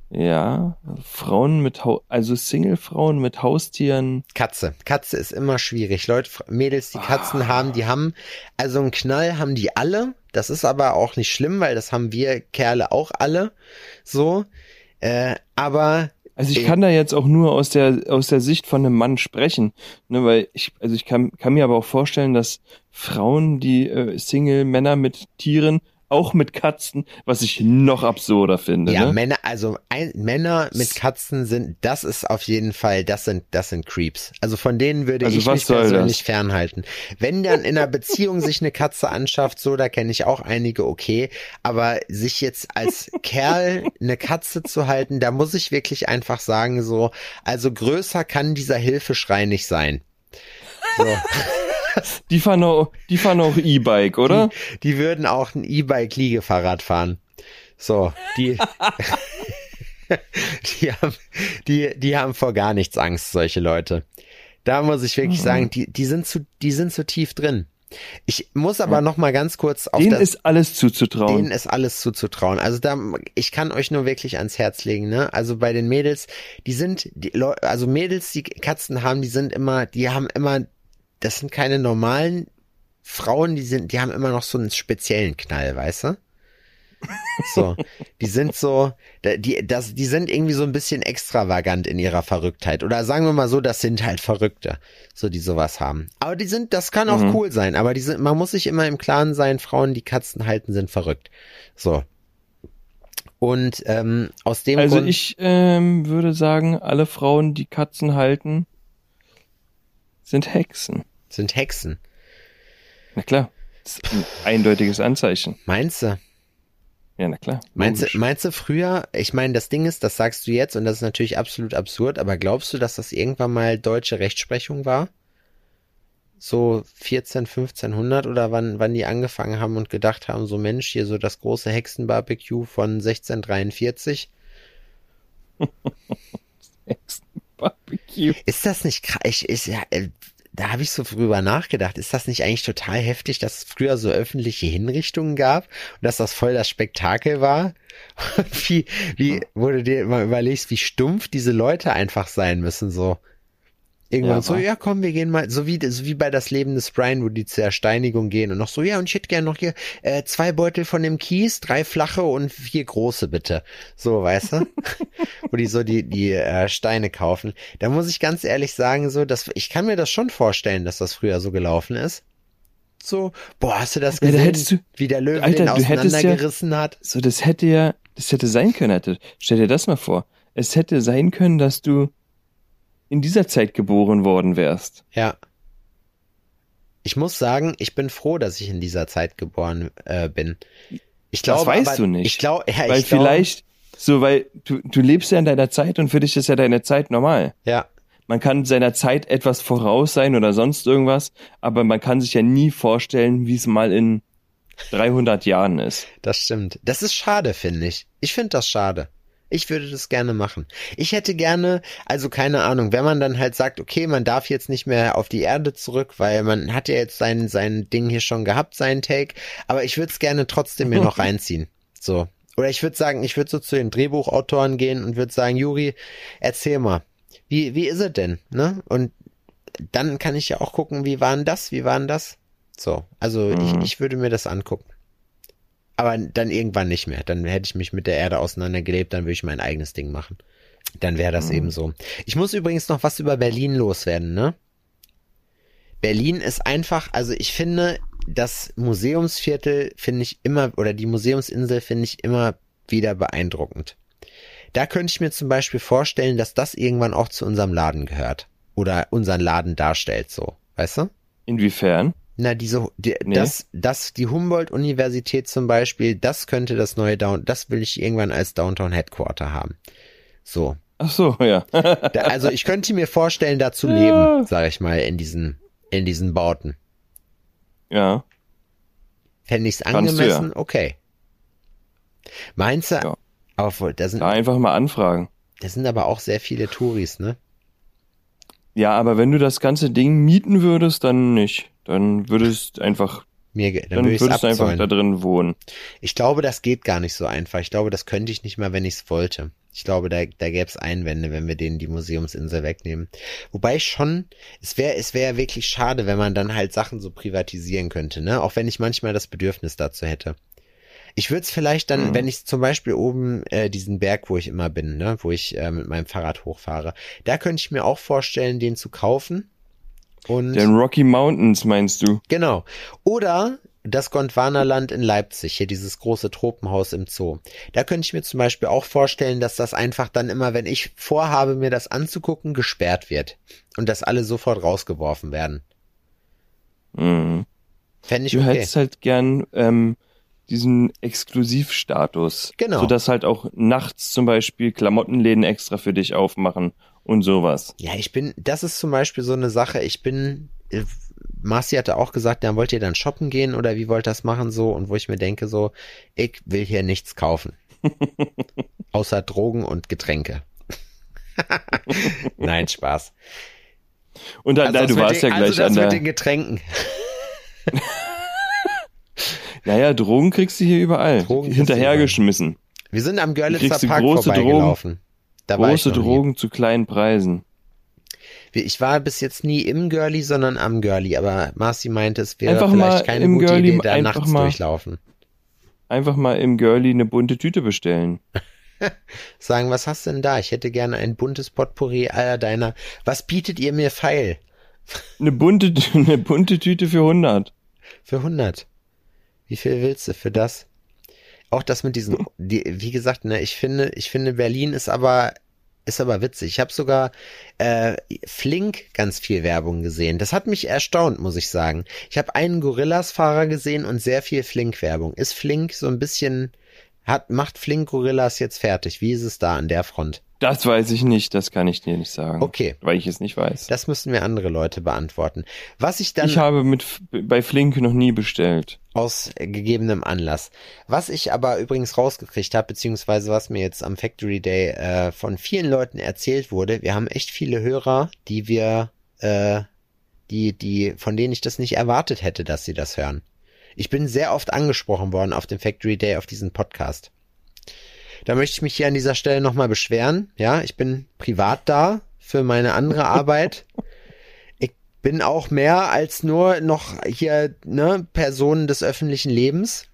Ja, Frauen mit, Hau also Single-Frauen mit Haustieren. Katze. Katze ist immer schwierig. Leute, Mädels, die Katzen Ah. haben, die haben, also einen Knall haben die alle. Das ist aber auch nicht schlimm, weil das haben wir Kerle auch alle. So. Äh, aber Also ich kann da jetzt auch nur aus der aus der Sicht von einem Mann sprechen, ne, weil ich also ich kann kann mir aber auch vorstellen, dass Frauen, die äh, Single Männer mit Tieren, auch mit Katzen, was ich noch absurder finde. ja, ne? Männer, also ein, Männer mit Katzen sind, das ist auf jeden Fall, das sind, das sind Creeps. Also von denen würde Also ich mich persönlich das? fernhalten. Wenn dann in einer Beziehung sich eine Katze anschafft, so, da kenne ich auch einige, okay. Aber sich jetzt als Kerl eine Katze zu halten, da muss ich wirklich einfach sagen, so, also größer kann dieser Hilfeschrei nicht sein. So. [laughs] Die fahren auch, die fahren auch E-Bike, oder? Die würden auch ein E-Bike-Liegefahrrad fahren. So, die, [laughs] die haben, die, die haben vor gar nichts Angst, solche Leute. Da muss ich wirklich sagen, die, die sind zu, die sind zu tief drin. Ich muss aber noch mal ganz kurz auf Denen das, ist alles zuzutrauen. denen ist alles zuzutrauen. Also da, ich kann euch nur wirklich ans Herz legen, ne? Also bei den Mädels, die sind, die also Mädels, die Katzen haben, die sind immer, die haben immer, das sind keine normalen Frauen, die sind, die haben immer noch so einen speziellen Knall, weißt du? So, [laughs] die sind so, die, das, die sind irgendwie so ein bisschen extravagant in ihrer Verrücktheit. Oder sagen wir mal so, das sind halt Verrückte, so die sowas haben. Aber die sind, das kann auch Mhm. cool sein. Aber die sind, man muss sich immer im Klaren sein, Frauen, die Katzen halten, sind verrückt. So. Und ähm, aus dem Also Grund, ich ähm, würde sagen, alle Frauen, die Katzen halten, sind Hexen. sind Hexen. Na klar, das ist ein eindeutiges Anzeichen. Meinst du? Ja, na klar. Meinst du, meinst du früher, ich meine, das Ding ist, das sagst du jetzt und das ist natürlich absolut absurd, aber glaubst du, dass das irgendwann mal deutsche Rechtsprechung war? So 14, 1500 oder wann, wann die angefangen haben und gedacht haben, so Mensch, hier so das große Hexenbarbecue von 1643. [laughs] Hexenbarbecue. Ist das nicht krass? Ich, ist ja, äh, da habe ich so drüber nachgedacht. Ist das nicht eigentlich total heftig, dass es früher so öffentliche Hinrichtungen gab und dass das voll das Spektakel war? [laughs] wie, wie, wo du dir mal überlegst, wie stumpf diese Leute einfach sein müssen, so. Irgendwann Ja, so, ja, komm, wir gehen mal, so wie, so wie bei das Leben des Brian, wo die zur Ersteinigung gehen und noch so, ja, und ich hätte gern noch hier äh, zwei Beutel von dem Kies, drei flache und vier große, bitte. So, weißt du? [laughs] wo die so die, die äh, Steine kaufen. Da muss ich ganz ehrlich sagen, so, dass ich kann mir das schon vorstellen, dass das früher so gelaufen ist. So, boah, hast du das Ja, da gesehen, du- wie der Löwe Alter, den hättest ja- auseinandergerissen hat? So, das hätte ja, das hätte sein können, hätte. Stell dir das mal vor. Es hätte sein können, dass du in dieser Zeit geboren worden wärst. Ja. Ich muss sagen, ich bin froh, dass ich in dieser Zeit geboren äh, bin. Ich Das glaube, weißt aber, du nicht. Ich glaube, ja, Weil ich vielleicht, so, weil du, du lebst ja in deiner Zeit und für dich ist ja deine Zeit normal. ja, Man kann seiner Zeit etwas voraus sein oder sonst irgendwas, aber man kann sich ja nie vorstellen, wie es mal in 300 Jahren ist. das stimmt. Das ist schade, finde ich. Ich finde das schade. Ich würde das gerne machen. Ich hätte gerne, also keine Ahnung, wenn man dann halt sagt, okay, man darf jetzt nicht mehr auf die Erde zurück, weil man hat ja jetzt sein, sein Ding hier schon gehabt, sein Take, aber ich würde es gerne trotzdem mir noch [laughs] reinziehen. So. Oder ich würde sagen, ich würde so zu den Drehbuchautoren gehen und würde sagen, Juri, erzähl mal, wie, wie ist es denn, ne? Und dann kann ich ja auch gucken, wie waren das, wie waren das? So, also Mhm. ich, ich würde mir das angucken. Aber dann irgendwann nicht mehr. Dann hätte ich mich mit der Erde auseinandergelebt, dann würde ich mein eigenes Ding machen. Dann wäre das Mhm. eben so. Ich muss übrigens noch was über Berlin loswerden, ne? Berlin ist einfach, also ich finde, das Museumsviertel finde ich immer, oder die Museumsinsel finde ich immer wieder beeindruckend. Da könnte ich mir zum Beispiel vorstellen, dass das irgendwann auch zu unserem Laden gehört. Oder unseren Laden darstellt, so. Weißt du? Inwiefern? Na, diese, die, Nee. das, das, die Humboldt-Universität zum Beispiel, das könnte das neue Down, das will ich irgendwann als Downtown Headquarter haben. So. Ach so, ja. [laughs] Da, also ich könnte mir vorstellen, da zu leben, sag ich mal, in diesen, in diesen Bauten. ja. Fände ich's Kannst du angemessen? Okay. Meinst du? Ja. Aber wohl, da sind, Da einfach mal anfragen. da sind aber auch sehr viele Touris, ne? Ja, aber wenn du das ganze Ding mieten würdest, dann nicht. Dann würdest einfach, Mir, dann, dann würde würdest du einfach da drin wohnen. Ich glaube, das geht gar nicht so einfach. Ich glaube, das könnte ich nicht mal, wenn ich es wollte. Ich glaube, da, da gäbe es Einwände, wenn wir denen die Museumsinsel wegnehmen. Wobei schon, es wäre es wäre wirklich schade, wenn man dann halt Sachen so privatisieren könnte, ne? Auch wenn ich manchmal das Bedürfnis dazu hätte. Ich würde es vielleicht dann, Mhm. wenn ich zum Beispiel oben äh, diesen Berg, wo ich immer bin, ne, wo ich äh, mit meinem Fahrrad hochfahre, da könnte ich mir auch vorstellen, den zu kaufen. Und Den Rocky Mountains meinst du? Genau. Oder das Gondwanaland in Leipzig, hier dieses große Tropenhaus im Zoo. Da könnte ich mir zum Beispiel auch vorstellen, dass das einfach dann immer, wenn ich vorhabe, mir das anzugucken, gesperrt wird. Und dass alle sofort rausgeworfen werden. Mhm. Fände ich Du okay. hättest halt gern ähm, diesen Exklusivstatus. Genau. Sodass halt auch nachts zum Beispiel Klamottenläden extra für dich aufmachen und sowas. Ja, ich bin, das ist zum Beispiel so eine Sache, ich bin, äh, Marci hatte auch gesagt, dann wollt ihr dann shoppen gehen oder wie wollt ihr das machen so? Und wo ich mir denke so, ich will hier nichts kaufen. [laughs] Außer Drogen und Getränke. [laughs] Nein, Spaß. Und dann, Also nein, du mit warst den, ja gleich also das an mit der. den Getränken. [laughs] Naja, Drogen kriegst du hier überall. Drogen Hinterhergeschmissen. Wir sind am Görlitzer Park große vorbeigelaufen. Da Große noch nie. Drogen zu kleinen Preisen. Ich war bis jetzt nie im Girlie, sondern am Girlie. Aber Marci meinte, es wäre Einfach vielleicht keine gute Girlie Idee, da einfach nachts mal- durchlaufen. Einfach mal im Girlie eine bunte Tüte bestellen. [laughs] Sagen, was hast du denn da? Ich hätte gerne ein buntes Potpourri aller deiner. Was bietet ihr mir feil? Eine bunte, [laughs] eine bunte Tüte für 100. Für 100. Wie viel willst du für das? Auch das mit diesen, die, wie gesagt, ne, ich finde, ich finde Berlin ist aber, ist aber witzig. Ich habe sogar äh, Flink ganz viel Werbung gesehen. Das hat mich erstaunt, muss ich sagen. Ich habe einen Gorillas-Fahrer gesehen und sehr viel Flink-Werbung. Ist Flink so ein bisschen, hat, macht Flink Gorillas jetzt fertig? Wie ist es da an der Front? Das weiß ich nicht, das kann ich dir nicht sagen. Okay. Weil ich es nicht weiß. Das müssen wir andere Leute beantworten. Was ich dann ich habe mit bei Flink noch nie bestellt. aus gegebenem Anlass. Was ich aber übrigens rausgekriegt habe, beziehungsweise was mir jetzt am Factory Day äh, von vielen Leuten erzählt wurde, wir haben echt viele Hörer, die wir, äh, die, die, von denen ich das nicht erwartet hätte, dass sie das hören. Ich bin sehr oft angesprochen worden auf dem Factory Day auf diesen Podcast. Da möchte ich mich hier an dieser Stelle nochmal beschweren. Ja, ich bin privat da für meine andere [laughs] Arbeit. Ich bin auch mehr als nur noch hier ne, Personen des öffentlichen Lebens.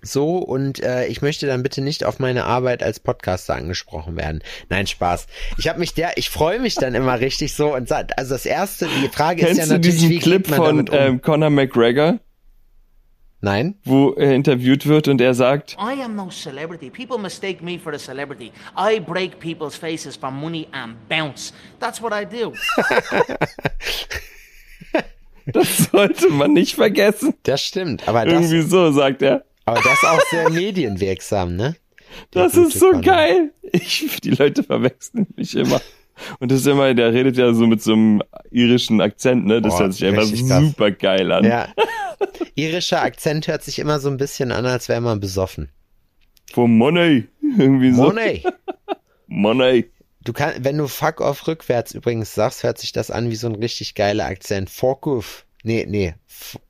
So, und äh, ich möchte dann bitte nicht auf meine Arbeit als Podcaster angesprochen werden. Nein, Spaß. Ich habe mich der, ich freue mich dann immer richtig so und also das erste, die Frage Kennst ist ja du natürlich, diesen wie Clip man von um? ähm, Conor McGregor, Nein? wo er interviewt wird und er sagt, I am no celebrity. People mistake me for a celebrity. I break people's faces for money and bounce. That's what I do. [laughs] das sollte man nicht vergessen. Das stimmt, aber das, Irgendwie so, sagt er. aber das ist auch sehr [laughs] medienwirksam, ne? Das ist so geil. Ich, die Leute verwechseln mich immer. Und das ist immer, der redet ja so mit so einem irischen Akzent, ne? Das Boah, hört sich einfach super geil an. Ja. [laughs] Irischer Akzent hört sich immer so ein bisschen an, als wäre man besoffen. For money. Irgendwie so. Money. Money. Du kannst, wenn du fuck off rückwärts übrigens sagst, hört sich das an wie so ein richtig geiler Akzent. Fuck off. Nee, nee.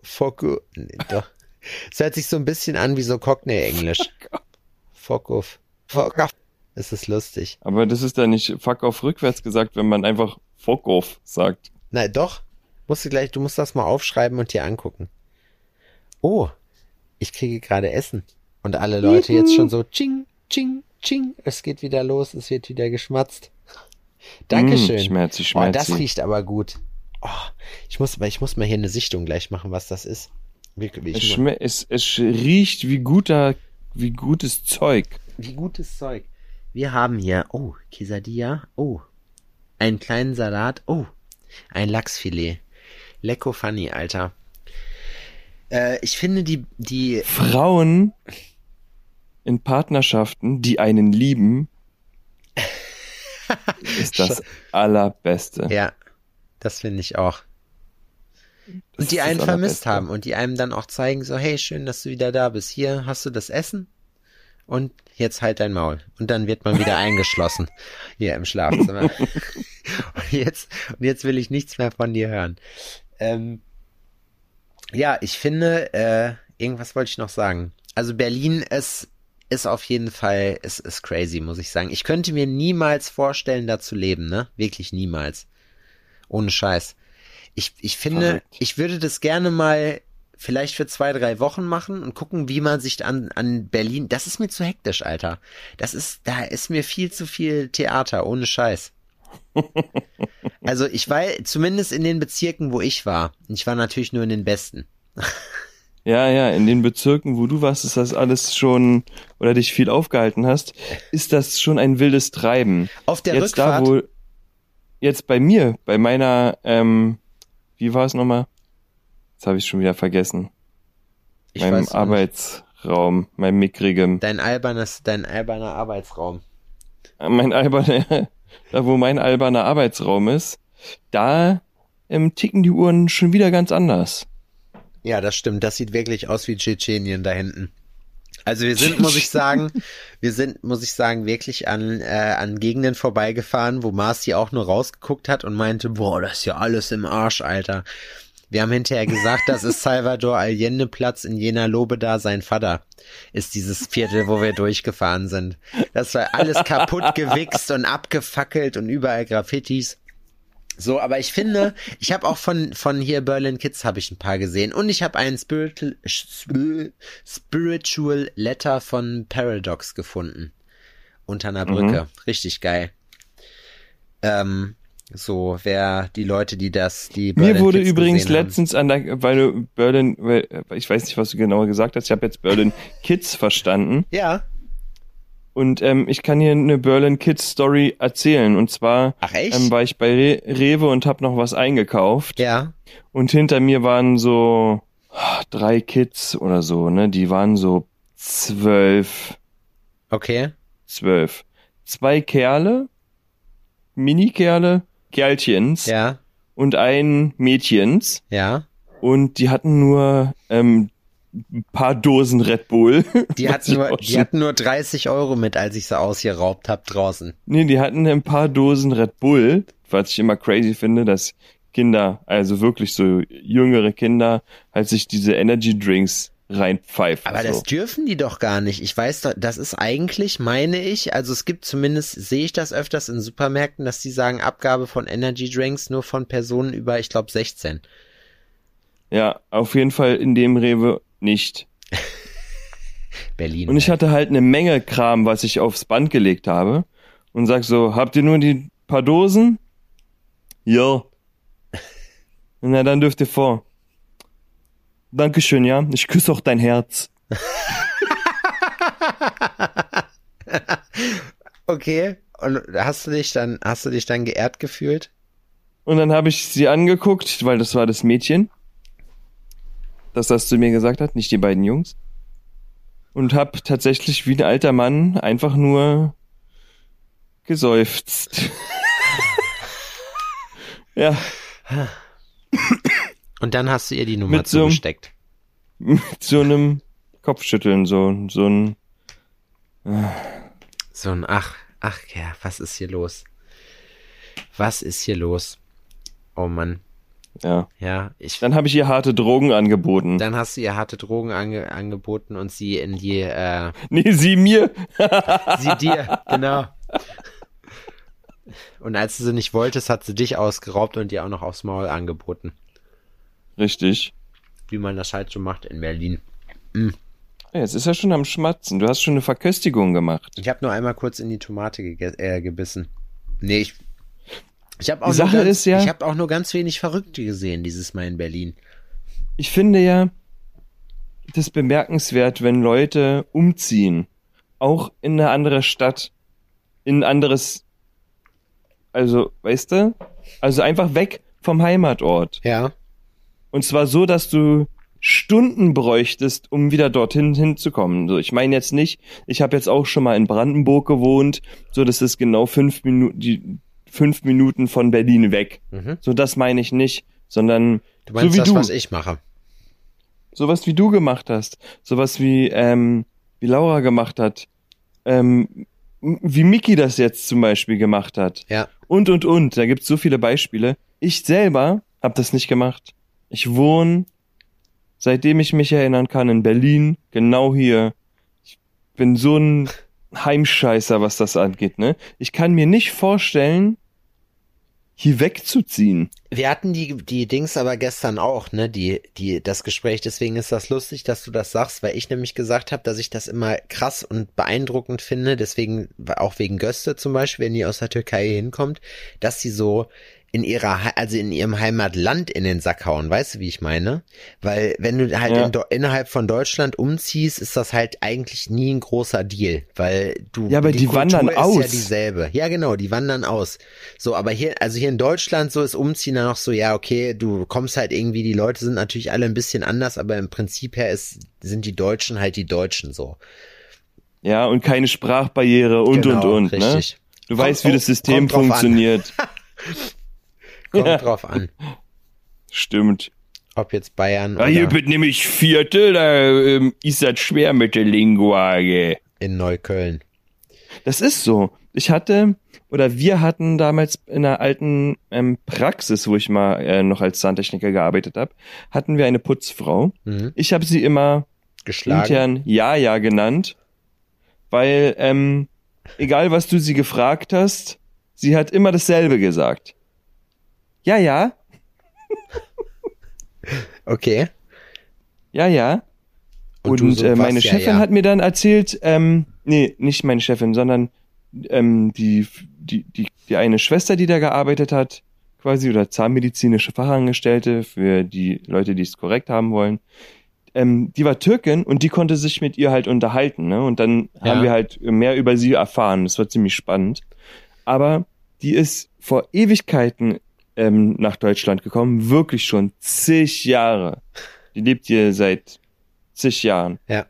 Fuck off. Nee, doch. Es hört sich so ein bisschen an wie so Cockney-Englisch. [laughs] Fuck off. Fuck off. Es ist lustig. Aber das ist da nicht fuck off rückwärts gesagt, wenn man einfach fuck off sagt. Nein, doch. Musst du gleich, du musst das mal aufschreiben und dir angucken. Oh, ich kriege gerade Essen. Und alle Leute jetzt schon so, ching, ching, ching. Es geht wieder los, es wird wieder geschmatzt. Dankeschön. Mm, schmerzi, Oh, das schmerzi. riecht aber gut. Oh, ich muss, ich muss mal hier eine Sichtung gleich machen, was das ist. Wirklich, Es, es, es riecht wie guter, wie gutes Zeug. wie gutes Zeug. Wir haben hier, oh, Quesadilla, oh, einen kleinen Salat, oh, ein Lachsfilet. Lecko funny, Alter. Äh, ich finde die, die, Frauen in Partnerschaften, die einen lieben, [laughs] ist das allerbeste. ja, das finde ich auch. Das Und die einen vermisst haben und die einem dann auch zeigen, so, hey, schön, dass du wieder da bist. Hier hast du das Essen und jetzt halt dein Maul. Und dann wird man wieder [laughs] eingeschlossen hier im Schlafzimmer. [laughs] und, jetzt, und jetzt will ich nichts mehr von dir hören. Ähm, ja, ich finde, äh, irgendwas wollte ich noch sagen. Also Berlin ist, ist auf jeden Fall, ist, ist crazy, muss ich sagen. Ich könnte mir niemals vorstellen, da zu leben, ne? Wirklich niemals. Ohne Scheiß. Ich, ich finde, Verrückt. ich würde das gerne mal vielleicht für zwei, drei Wochen machen und gucken, wie man sich an, an Berlin, das ist mir zu hektisch, Alter. Das ist, da ist mir viel zu viel Theater, ohne Scheiß. [laughs] Also ich war zumindest in den Bezirken, wo ich war. Ich war natürlich nur in den besten. Ja, ja, in den Bezirken, wo du warst, ist das alles schon, oder dich viel aufgehalten hast, ist das schon ein wildes Treiben. Auf der jetzt Rückfahrt. da, wo, jetzt bei mir, bei meiner, ähm, wie war es nochmal? Jetzt habe ich schon wieder vergessen. ich meinem. Arbeitsraum, meinem mickrigem, Dein albernes, dein alberner Arbeitsraum. äh, mein alberner, da wo mein alberner Arbeitsraum ist, da ähm, ticken die Uhren schon wieder ganz anders. Ja, das stimmt. Das sieht wirklich aus wie Tschetschenien da hinten. Also wir sind, muss ich sagen, [laughs] wir sind, muss ich sagen, wirklich an, äh, an Gegenden vorbeigefahren, wo Marci auch nur rausgeguckt hat und meinte, boah, das ist ja alles im Arsch, Alter. Wir haben hinterher gesagt, das ist Salvador Allende Platz in Jena Lobeda, sein Vater ist dieses Viertel, wo wir durchgefahren sind. Das war alles kaputt gewichst und abgefackelt und überall Graffitis. So, aber ich finde, ich habe auch von von hier Berlin Kids habe ich ein paar gesehen und ich habe einen Spiritual, Spir- Spiritual Letter von Paradox gefunden unter einer Brücke, richtig geil. Ähm, so, wer die Leute, die das, die Mir Berlin wurde Kids übrigens letztens an der, weil du Berlin, ich weiß nicht, was du genauer gesagt hast, ich habe jetzt Berlin [laughs] Kids verstanden. Ja, und ähm, ich kann hier eine Berlin Kids Story erzählen. Und zwar ach echt? ähm, war ich bei Re Rewe und habe noch was eingekauft. Ja, und hinter mir waren so ah, drei Kids oder so, ne, die waren so zwölf, okay, zwölf, zwei Kerle, Mini-Kerle, Kerlchens ja, und ein Mädchens. ja. und die hatten nur ähm, ein paar Dosen Red Bull. [laughs] Die hatten nur, die hatten nur 30 Euro mit, als ich sie ausgeraubt hab draußen. nee, die hatten ein paar Dosen Red Bull, was ich immer crazy finde, dass Kinder, also wirklich so jüngere Kinder, halt sich diese Energy Drinks reinpfeifen. Aber so. das dürfen die doch gar nicht. Ich weiß doch, das ist eigentlich, meine ich, also es gibt zumindest, sehe ich das öfters in Supermärkten, dass die sagen, Abgabe von Energy Drinks nur von Personen über, ich glaube, 16. Ja, auf jeden Fall in dem Rewe nicht. [laughs] Berlin. Und ich hatte halt eine Menge Kram, was ich aufs Band gelegt habe. Und sag so, habt ihr nur die paar Dosen? Ja. [laughs] Na, dann dürft ihr vor. Dankeschön, ja. Ich küsse auch dein Herz. [laughs] okay. Und hast du dich dann, hast du dich dann geehrt gefühlt? Und dann habe ich sie angeguckt, weil das war das Mädchen, das das zu mir gesagt hat, nicht die beiden Jungs. Und hab tatsächlich wie ein alter Mann einfach nur geseufzt. [laughs] ja, [laughs] Und dann hast du ihr die Nummer Mit so zugesteckt. mit so einem Kopfschütteln, so, so ein, So ein, ach, ach ja, was ist hier los? Was ist hier los? Oh Mann. ja. Ja, ich, Dann habe ich ihr harte Drogen angeboten. dann hast du ihr harte Drogen ange, angeboten und sie in die, äh, Nee, sie mir. [laughs] sie dir, genau. Und als du sie nicht wolltest, hat sie dich ausgeraubt und dir auch noch aufs Maul angeboten. Richtig. Wie man das halt so macht in Berlin. Ja, Jetzt ist er schon am Schmatzen. Du hast schon eine Verköstigung gemacht. Ich habe nur einmal kurz in die Tomate äh, gebissen. Nee, ich. Ich habe auch, Die nur Sache ganz- ist ja- ich hab auch nur ganz wenig Verrückte gesehen dieses Mal in Berlin. Ich finde ja, das bemerkenswert, wenn Leute umziehen. Auch in eine andere Stadt. In ein anderes, also, weißt du? Also einfach weg vom Heimatort. Ja. Und zwar so, dass du Stunden bräuchtest, um wieder dorthin hinzukommen. So, ich meine jetzt nicht, ich habe jetzt auch schon mal in Brandenburg gewohnt, so das ist genau fünf Minuten, die fünf Minuten von Berlin weg. Mhm. So das meine ich nicht, sondern Du meinst so wie das, du, was ich mache. sowas wie du gemacht hast, sowas wie ähm, wie Laura gemacht hat, ähm, wie Miki das jetzt zum Beispiel gemacht hat Ja. und und und. Da gibt's so viele Beispiele. Ich selber habe das nicht gemacht. Ich wohne, seitdem ich mich erinnern kann, in Berlin, genau hier. Ich bin so ein Heimscheißer, was das angeht, ne? Ich kann mir nicht vorstellen, hier wegzuziehen. Wir hatten die, die Dings aber gestern auch, ne, die, die, das Gespräch. Deswegen ist das lustig, dass du das sagst, weil ich nämlich gesagt habe, dass ich das immer krass und beeindruckend finde. Deswegen, auch wegen Göste zum Beispiel, wenn die aus der Türkei hinkommt, dass sie so in ihrer, also in ihrem Heimatland in den Sack hauen. Weißt du, wie ich meine? Weil wenn du halt Ja. in, innerhalb von Deutschland umziehst, ist das halt eigentlich nie ein großer Deal, weil du Ja, aber die Kultur wandern ist ja aus. dieselbe. Ja, genau, die wandern aus. So, aber hier, also hier in Deutschland so ist Umziehen dann noch so, ja, okay, du kommst halt irgendwie, die Leute sind natürlich alle ein bisschen anders, aber im Prinzip her ist, sind die Deutschen halt die Deutschen so. Ja, und keine Sprachbarriere und Genau, und und, ne? richtig. Du Kommt weißt, wie das System funktioniert. [laughs] Kommt Ja. drauf an, Stimmt. ob jetzt Bayern Ja, hier oder bin nämlich Vierte, da ähm, ist das schwer mit der Linguage. in Neukölln. Das ist so. Ich hatte, oder wir hatten damals in einer alten ähm, Praxis, wo ich mal äh, noch als Zahntechniker gearbeitet habe, hatten wir eine Putzfrau. Mhm. Ich habe sie immer Geschlagen. intern Ja-Ja genannt, weil ähm, egal was du sie gefragt hast, sie hat immer dasselbe gesagt. Ja, ja, Okay. ja, ja. Und Und, so, äh, was, meine ja, Chefin ja. hat mir dann erzählt, ähm, nee, nicht meine Chefin, sondern ähm, die, die, die, die eine Schwester, die da gearbeitet hat, quasi, oder zahnmedizinische Fachangestellte für die Leute, die es korrekt haben wollen. Ähm, die war Türkin und die konnte sich mit ihr halt unterhalten, ne? Und dann Ja. haben wir halt mehr über sie erfahren. Das war ziemlich spannend. Aber die ist vor Ewigkeiten ähm, nach Deutschland gekommen, wirklich schon zig Jahre. Die lebt hier seit zig Jahren Ja.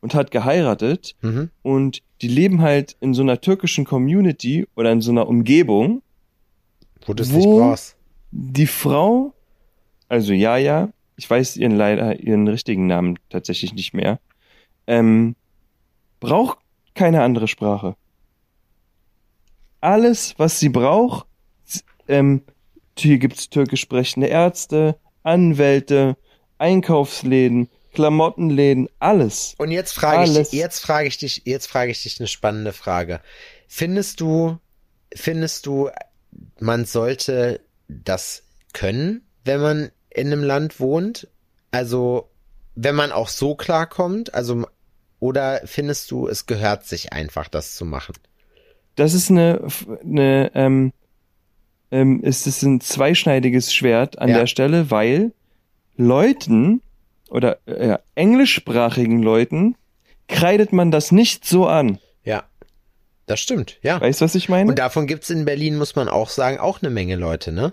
und hat geheiratet Mhm. und die leben halt in so einer türkischen Community oder in so einer Umgebung. Wo du es Wo? nicht brauchst. Die Frau, also ja, ja, ich weiß ihren leider ihren richtigen Namen tatsächlich nicht mehr, ähm, braucht keine andere Sprache. Alles, was sie braucht, ähm, hier gibt's türkisch sprechende Ärzte, Anwälte, Einkaufsläden, Klamottenläden, alles. Und jetzt frage ich, Alles. dich- jetzt frage ich dich, jetzt frage ich dich eine spannende Frage. Findest du, findest du, man sollte das können, wenn man in einem Land wohnt? Also, wenn man auch so klarkommt? Also, oder findest du, es gehört sich einfach, das zu machen? das ist eine, eine ähm, ähm, ist es ein zweischneidiges Schwert an Ja. der Stelle, weil Leuten oder äh, englischsprachigen Leuten kreidet man das nicht so an. Ja. Das stimmt, ja. Weißt du, was ich meine? Und davon gibt's in Berlin, muss man auch sagen, auch eine Menge Leute, ne?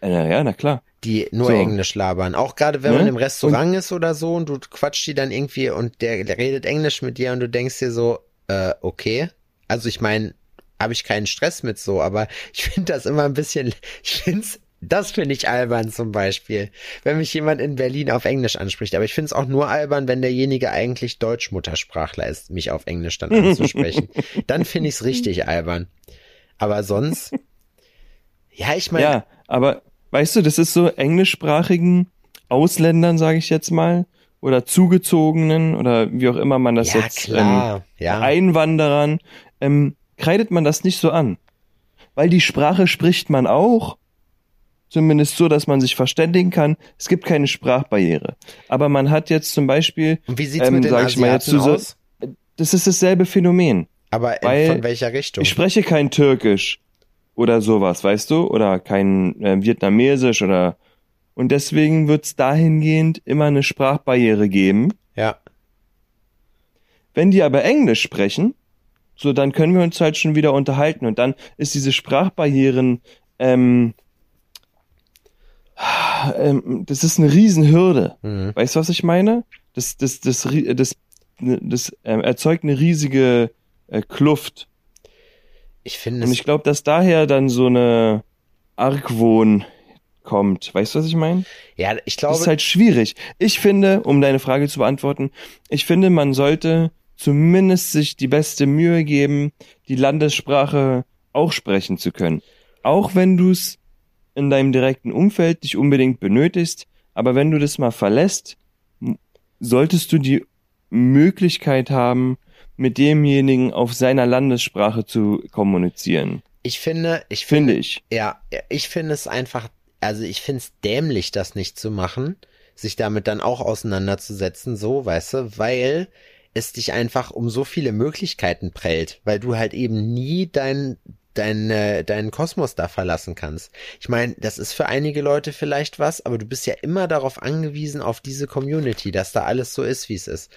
Äh, na ja, na klar. die nur So. Englisch labern. Auch gerade wenn Ne? man im Restaurant ist oder so und du quatscht die dann irgendwie und der, der redet Englisch mit dir und du denkst dir so, äh, okay. Also ich meine, habe ich keinen Stress mit so, aber ich finde das immer ein bisschen, ich find's, das finde ich albern zum Beispiel, wenn mich jemand in Berlin auf Englisch anspricht. Aber ich finde es auch nur albern, wenn derjenige eigentlich Deutsch-Muttersprachler ist, mich auf Englisch dann anzusprechen. [laughs] dann finde ich es richtig albern. Aber sonst, ja, ich meine, Ja, aber weißt du, das ist so englischsprachigen Ausländern, sage ich jetzt mal, oder zugezogenen oder wie auch immer man das ja, jetzt klar, ähm, ja. Einwanderern, ähm, kreidet man das nicht so an. Weil die Sprache spricht man auch, zumindest so, dass man sich verständigen kann. Es gibt keine Sprachbarriere. Aber man hat jetzt zum Beispiel, Und wie sieht's ähm, mit den sag ich mal jetzt so- aus? das ist dasselbe Phänomen. Aber in, von welcher Richtung? Ich spreche kein Türkisch oder sowas, weißt du? Oder kein äh, Vietnamesisch oder und deswegen wird es dahingehend immer eine Sprachbarriere geben. ja, Wenn die aber Englisch sprechen, so dann können wir uns halt schon wieder unterhalten und dann ist diese Sprachbarrieren, ähm, ähm, das ist eine Riesenhürde. mhm. Weißt du, was ich meine? Das, das, das, das, das, das ähm, erzeugt eine riesige äh, Kluft. ich finde Und ich glaube, dass daher dann so eine Argwohn kommt. Weißt du, was ich meine? ja, ich Das glaube, ist halt schwierig. Ich finde, um deine Frage zu beantworten, ich finde, man sollte zumindest sich die beste Mühe geben, die Landessprache auch sprechen zu können. Auch wenn du es in deinem direkten Umfeld nicht unbedingt benötigst, aber wenn du das mal verlässt, solltest du die Möglichkeit haben, mit demjenigen auf seiner Landessprache zu kommunizieren. Ich finde, ich Finde finde, ich. ja, ich finde es einfach, also ich finde es dämlich, das nicht zu machen, sich damit dann auch auseinanderzusetzen, so, weißt du, weil es dich einfach um so viele Möglichkeiten prellt, weil du halt eben nie dein dein, äh, deinen Kosmos da verlassen kannst. Ich meine, das ist für einige Leute vielleicht was, aber du bist ja immer darauf angewiesen, auf diese Community, dass da alles so ist, wie es ist.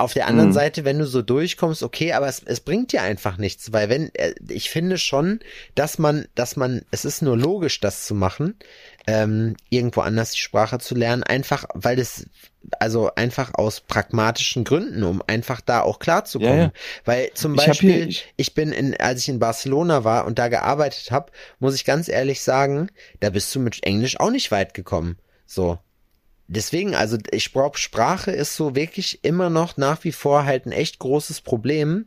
Auf der anderen Mhm. Seite, wenn du so durchkommst, okay, aber es, es bringt dir einfach nichts, weil wenn, äh, ich finde schon, dass man, dass man, es ist nur logisch, das zu machen, ähm, irgendwo anders die Sprache zu lernen, einfach, weil es, also einfach aus pragmatischen Gründen, um einfach da auch klarzukommen. Ja, ja. Weil zum Ich Beispiel, hier- ich, ich- bin in, als ich in Barcelona war und da gearbeitet habe, muss ich ganz ehrlich sagen, da bist du mit Englisch auch nicht weit gekommen. So. Deswegen, also ich glaube, Sprache ist so wirklich immer noch nach wie vor halt ein echt großes Problem.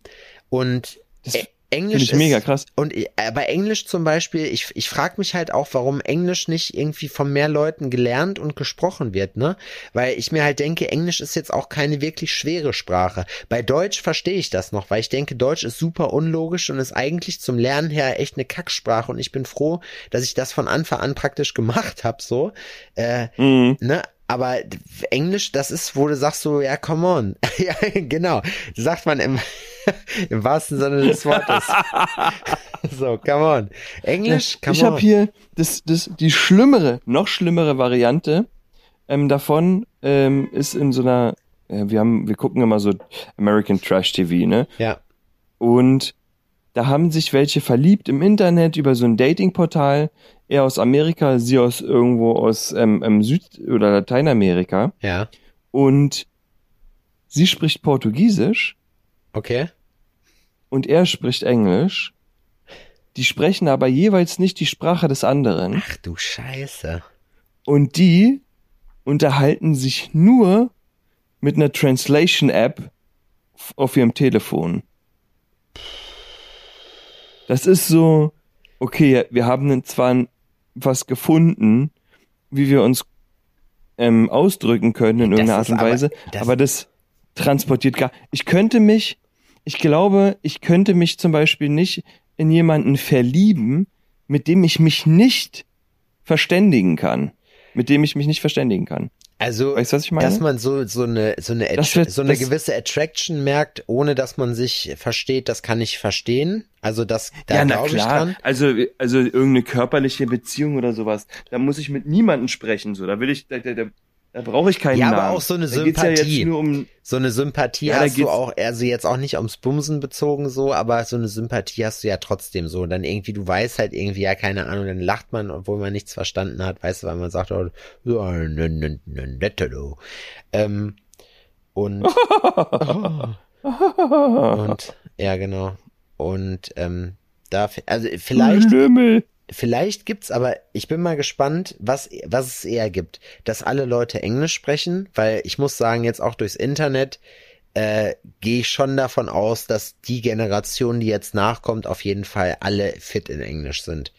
Und Das Ä- Englisch ist, mega krass. und äh, bei Englisch zum Beispiel, ich, ich frage mich halt auch, warum Englisch nicht irgendwie von mehr Leuten gelernt und gesprochen wird, ne? Weil ich mir halt denke, Englisch ist jetzt auch keine wirklich schwere Sprache. Bei Deutsch verstehe ich das noch, weil ich denke, Deutsch ist super unlogisch und ist eigentlich zum Lernen her echt eine Kacksprache und ich bin froh, dass ich das von Anfang an praktisch gemacht habe, so. Äh, Mhm. ne? Aber Englisch, das ist, wo du sagst so, ja, come on. [laughs] ja, genau. Sagt man im, [laughs] im wahrsten Sinne des Wortes. [laughs] so, come on. Englisch, come ich on. habe hier das, das, die schlimmere, noch schlimmere Variante ähm, davon ähm, ist in so einer, äh, wir haben, wir gucken immer so American Trash TV, ne? ja, Und da haben sich welche verliebt im Internet über so ein Datingportal. Er aus Amerika, sie aus irgendwo aus ähm, ähm, Süd- oder Lateinamerika. ja, Und sie spricht Portugiesisch okay. und er spricht Englisch. Die sprechen aber jeweils nicht die Sprache des anderen. Ach du Scheiße. Und die unterhalten sich nur mit einer Translation-App auf ihrem Telefon. Das ist so, okay, wir haben zwar was gefunden, wie wir uns ähm, ausdrücken können in irgendeiner Art und aber- Weise, das- aber das transportiert gar. Ich könnte mich, ich glaube, ich könnte mich zum Beispiel nicht in jemanden verlieben, mit dem ich mich nicht verständigen kann. Mit dem ich mich nicht verständigen kann. Also, Weißt du, was ich meine? dass man so, so eine, so eine, Att- wird- so eine gewisse Attraction merkt, ohne dass man sich versteht, das kann ich verstehen. Also, das, da ja, na ich klar. dran. Also, also irgendeine körperliche Beziehung oder sowas. Da muss ich mit niemandem sprechen. So, da will ich, da, da, da, da brauche ich keinen Ja, aber Namen. auch so eine da ja Sympathie. jetzt nur um, So eine Sympathie Ja, hast du auch, also jetzt auch nicht ums Bumsen bezogen so, aber so eine Sympathie hast du ja trotzdem so. Und dann irgendwie, du weißt halt irgendwie, ja, keine Ahnung, dann lacht man, obwohl man nichts verstanden hat, weißt du, weil man sagt, oh, ne, ne, ne, nette, du. Ähm, und, [laughs] und, ja, genau. Und, ähm, da, also vielleicht, Lümmel. Vielleicht gibt's aber, ich bin mal gespannt, was, was es eher gibt. Dass alle Leute Englisch sprechen, weil ich muss sagen, jetzt auch durchs Internet äh, gehe ich schon davon aus, dass die Generation, die jetzt nachkommt, auf jeden Fall alle fit in Englisch sind.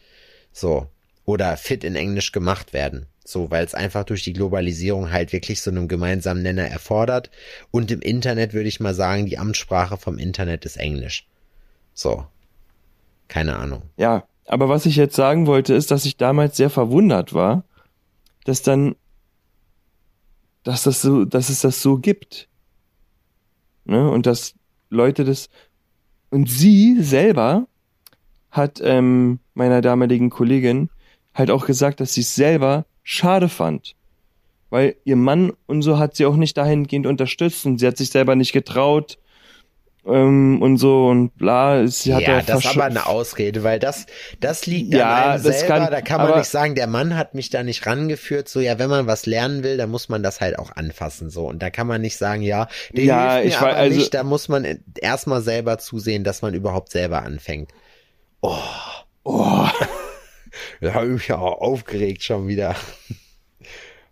So. Oder fit in Englisch gemacht werden. So, weil es einfach durch die Globalisierung halt wirklich so einen gemeinsamen Nenner erfordert. Und im Internet würde ich mal sagen, die Amtssprache vom Internet ist Englisch. So. Keine Ahnung. Ja, aber was ich jetzt sagen wollte, ist, dass ich damals sehr verwundert war, dass dann, dass das so, dass es das so gibt. Ne? Und dass Leute das, und sie selber hat ähm, meiner damaligen Kollegin halt auch gesagt, dass sie es selber schade fand. Weil ihr Mann und so hat sie auch nicht dahingehend unterstützt und sie hat sich selber nicht getraut ähm, und so und bla. Sie hat ja, ja das ist aber eine Ausrede, weil das, das liegt Ja, an einem selber. kann- da kann man aber- nicht sagen, der Mann hat mich da nicht rangeführt. So, ja, wenn man was lernen will, dann muss man das halt auch anfassen. So, und da kann man nicht sagen, ja, der Ja, hilft mir ich wei- aber also- nicht. Da muss man erstmal selber zusehen, dass man überhaupt selber anfängt. Oh, [laughs] Da habe ich mich auch aufgeregt schon wieder.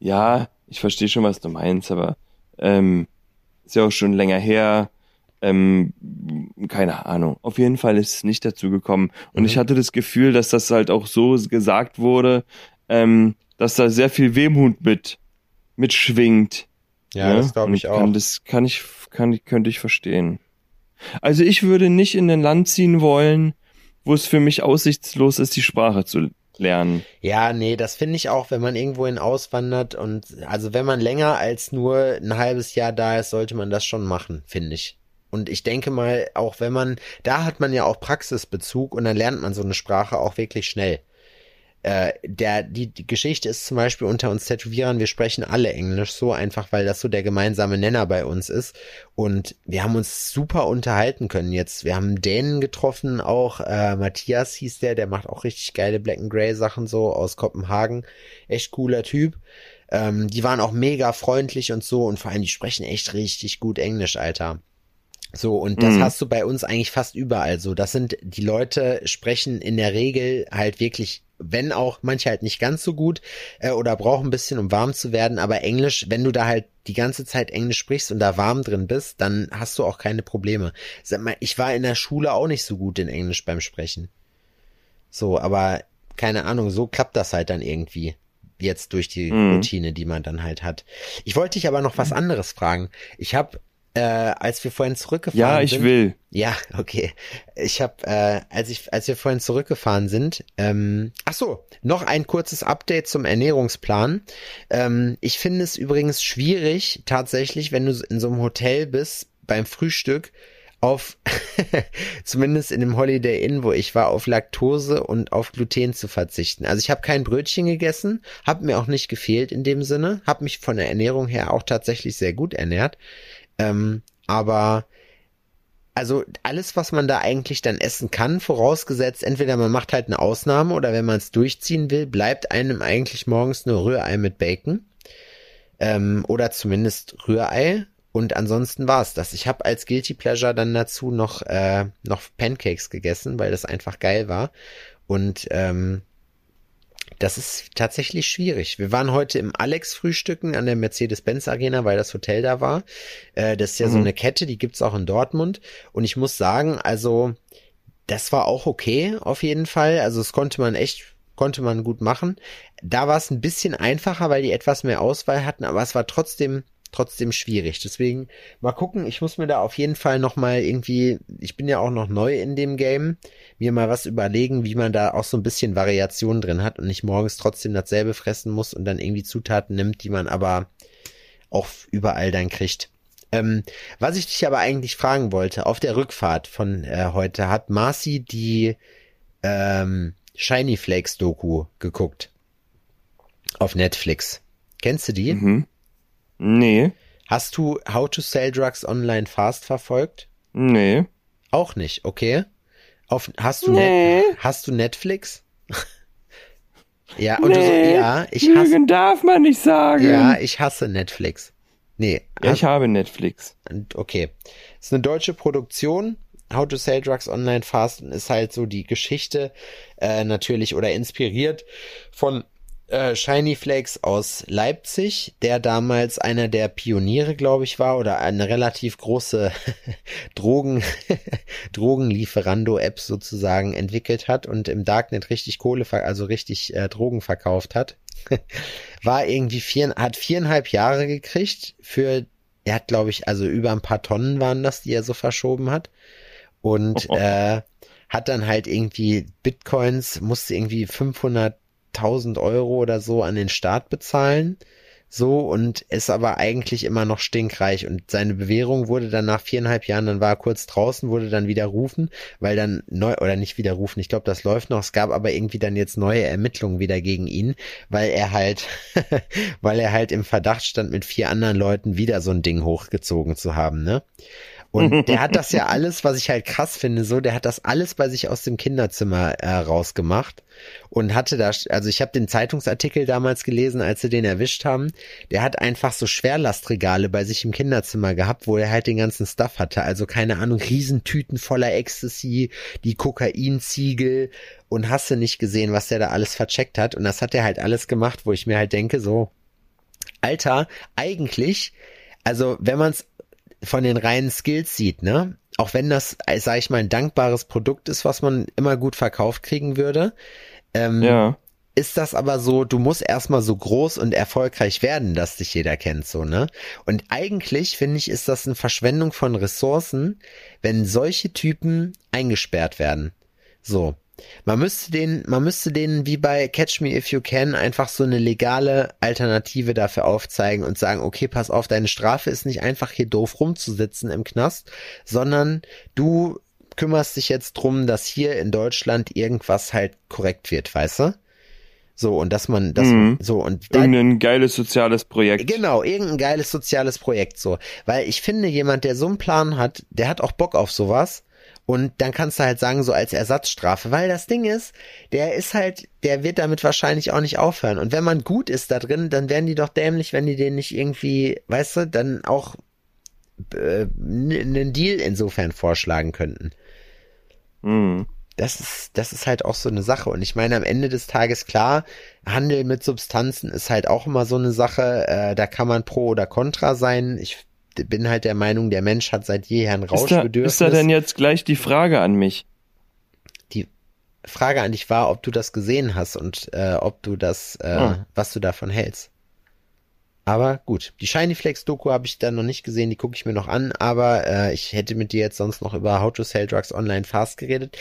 ja, ich verstehe schon, was du meinst, aber ähm, ist ja auch schon länger her. Ähm, keine Ahnung. Auf jeden Fall ist es nicht dazu gekommen. Und Mhm. ich hatte das Gefühl, dass das halt auch so gesagt wurde, ähm, dass da sehr viel Wehmut mit mitschwingt, Ja, ne? das glaube ich Und auch. Kann, das kann ich, kann, ich- könnte ich verstehen. Also ich würde nicht in ein Land ziehen wollen, wo es für mich aussichtslos ist, die Sprache zu lernen. Ja, nee, das finde ich auch, wenn man irgendwohin auswandert und also wenn man länger als nur ein halbes Jahr da ist, sollte man das schon machen, finde ich. Und ich denke mal, auch wenn man, da hat man ja auch Praxisbezug und dann lernt man so eine Sprache auch wirklich schnell. Äh, der, die, die Geschichte ist zum Beispiel unter uns Tätowierern, wir sprechen alle Englisch so einfach, weil das so der gemeinsame Nenner bei uns ist. Und wir haben uns super unterhalten können jetzt. Wir haben Dänen getroffen, auch äh, Matthias hieß der, der macht auch richtig geile Black and Grey Sachen so aus Kopenhagen. Echt cooler Typ. Ähm, die waren auch mega freundlich und so und vor allem die sprechen echt richtig gut Englisch, Alter. So, und das Mhm. hast du bei uns eigentlich fast überall so. Das sind, die Leute sprechen in der Regel halt wirklich, wenn auch manche halt nicht ganz so gut äh, oder brauchen ein bisschen, um warm zu werden, aber Englisch, wenn du da halt die ganze Zeit Englisch sprichst und da warm drin bist, dann hast du auch keine Probleme. Sag mal, ich war in der Schule auch nicht so gut in Englisch beim Sprechen. So, aber keine Ahnung, so klappt das halt dann irgendwie. Jetzt durch die Mhm. Routine, die man dann halt hat. Ich wollte dich aber noch was anderes fragen. Ich habe, äh, als wir vorhin zurückgefahren Ja, ich sind, will. ja, okay. Ich habe, äh, als ich, als wir vorhin zurückgefahren sind, ähm, ach so, noch ein kurzes Update zum Ernährungsplan. Ähm, ich finde es übrigens schwierig, tatsächlich, wenn du in so einem Hotel bist, beim Frühstück auf, [laughs] zumindest in dem Holiday Inn, wo ich war, auf Laktose und auf Gluten zu verzichten. Also ich habe kein Brötchen gegessen, habe mir auch nicht gefehlt in dem Sinne, habe mich von der Ernährung her auch tatsächlich sehr gut ernährt. Ähm, aber also alles, was man da eigentlich dann essen kann, vorausgesetzt, entweder man macht halt eine Ausnahme oder wenn man es durchziehen will, bleibt einem eigentlich morgens nur Rührei mit Bacon. Ähm, oder zumindest Rührei. Und ansonsten war's das. Ich habe als Guilty Pleasure dann dazu noch, äh, noch Pancakes gegessen, weil das einfach geil war. Und ähm, das ist tatsächlich schwierig. Wir waren heute im Alex frühstücken an der Mercedes-Benz Arena, weil das Hotel da war. Äh, das ist ja so Mhm. eine Kette, die gibt's auch in Dortmund. Und ich muss sagen, also das war auch okay auf jeden Fall. Also es konnte man echt, konnte man gut machen. Da war es ein bisschen einfacher, weil die etwas mehr Auswahl hatten, aber es war trotzdem trotzdem schwierig. Deswegen mal gucken, ich muss mir da auf jeden Fall noch mal irgendwie, ich bin ja auch noch neu in dem Game, mir mal was überlegen, wie man da auch so ein bisschen Variation drin hat und nicht morgens trotzdem dasselbe fressen muss und dann irgendwie Zutaten nimmt, die man aber auch überall dann kriegt. Ähm, was ich dich aber eigentlich fragen wollte, auf der Rückfahrt von äh, heute hat Marcy die ähm, Shiny Flakes Doku geguckt. Auf Netflix. Kennst du die? Mhm. Nee, Hast du How to Sell Drugs Online Fast verfolgt? nee. Auch nicht, okay. Auf, hast, du Nee. Net, hast du Netflix? [laughs] ja, und du so, Nee. ja, ich hasse, Lügen darf man nicht sagen. ja, ich hasse Netflix. Nee, Ja, ich habe Netflix. Okay. Ist eine deutsche Produktion. How to Sell Drugs Online Fast ist halt so die Geschichte äh, natürlich oder inspiriert von äh, Shiny Flakes aus Leipzig, der damals einer der Pioniere, glaube ich, war oder eine relativ große [laughs] Drogen [laughs] Drogenlieferando-App sozusagen entwickelt hat und im Darknet richtig Kohle, also richtig äh, Drogen verkauft hat. [laughs] war irgendwie vier, hat viereinhalb Jahre gekriegt für er hat, glaube ich, also über ein paar Tonnen waren das, die er so verschoben hat. Und äh, hat dann halt irgendwie Bitcoins, musste irgendwie 500.000 Euro oder so an den Staat bezahlen. So, und ist aber eigentlich immer noch stinkreich. Und seine Bewährung wurde dann nach viereinhalb Jahren, dann war er kurz draußen, wurde dann wieder rufen, weil dann neu, oder nicht wieder rufen, ich glaube, das läuft noch. Es gab aber irgendwie dann jetzt neue Ermittlungen wieder gegen ihn, weil er halt, [laughs] weil er halt im Verdacht stand, mit vier anderen Leuten wieder so ein Ding hochgezogen zu haben, ne? Und [laughs] der hat das ja alles, was ich halt krass finde, so, der hat das alles bei sich aus dem Kinderzimmer äh, rausgemacht und hatte da, also ich habe den Zeitungsartikel damals gelesen, als sie den erwischt haben. Der hat einfach so Schwerlastregale bei sich im Kinderzimmer gehabt, wo er halt den ganzen Stuff hatte. Also keine Ahnung, Riesentüten voller Ecstasy, die Kokainziegel und hast du nicht gesehen, was der da alles vercheckt hat. Und das hat er halt alles gemacht, wo ich mir halt denke, so, Alter, eigentlich, also wenn man es von den reinen Skills sieht, ne? Auch wenn das, sag ich mal, ein dankbares Produkt ist, was man immer gut verkauft kriegen würde, ähm, Ja. ist das aber so, du musst erstmal so groß und erfolgreich werden, dass dich jeder kennt, so, ne? Und eigentlich, finde ich, ist das eine Verschwendung von Ressourcen, wenn solche Typen eingesperrt werden. So. Man müsste den, man müsste denen wie bei Catch Me If You Can einfach so eine legale Alternative dafür aufzeigen und sagen, okay, pass auf, deine Strafe ist nicht einfach hier doof rumzusitzen im Knast, sondern du kümmerst dich jetzt drum, dass hier in Deutschland irgendwas halt korrekt wird, weißt du? So, und dass man, das, Mhm. so, und dann, Irgendein geiles soziales Projekt. Genau, irgendein geiles soziales Projekt so. Weil ich finde, jemand, der so einen Plan hat, der hat auch Bock auf sowas. Und dann kannst du halt sagen, so als Ersatzstrafe, weil das Ding ist, der ist halt, der wird damit wahrscheinlich auch nicht aufhören. Und wenn man gut ist da drin, dann wären die doch dämlich, wenn die den nicht irgendwie, weißt du, dann auch äh, einen Deal insofern vorschlagen könnten. Mhm. Das ist, das ist halt auch so eine Sache. Und ich meine, am Ende des Tages, klar, Handel mit Substanzen ist halt auch immer so eine Sache. Äh, da kann man pro oder contra sein. Ich bin halt der Meinung, der Mensch hat seit jeher ein Ist da, Rauschbedürfnis. ist da denn jetzt gleich die Frage an mich? Die Frage an dich war, ob du das gesehen hast und äh, ob du das, äh, Ah. was du davon hältst. Aber gut, die Shiny Flex Doku habe ich dann noch nicht gesehen, die gucke ich mir noch an, aber äh, ich hätte mit dir jetzt sonst noch über How to Sell Drugs Online Fast geredet.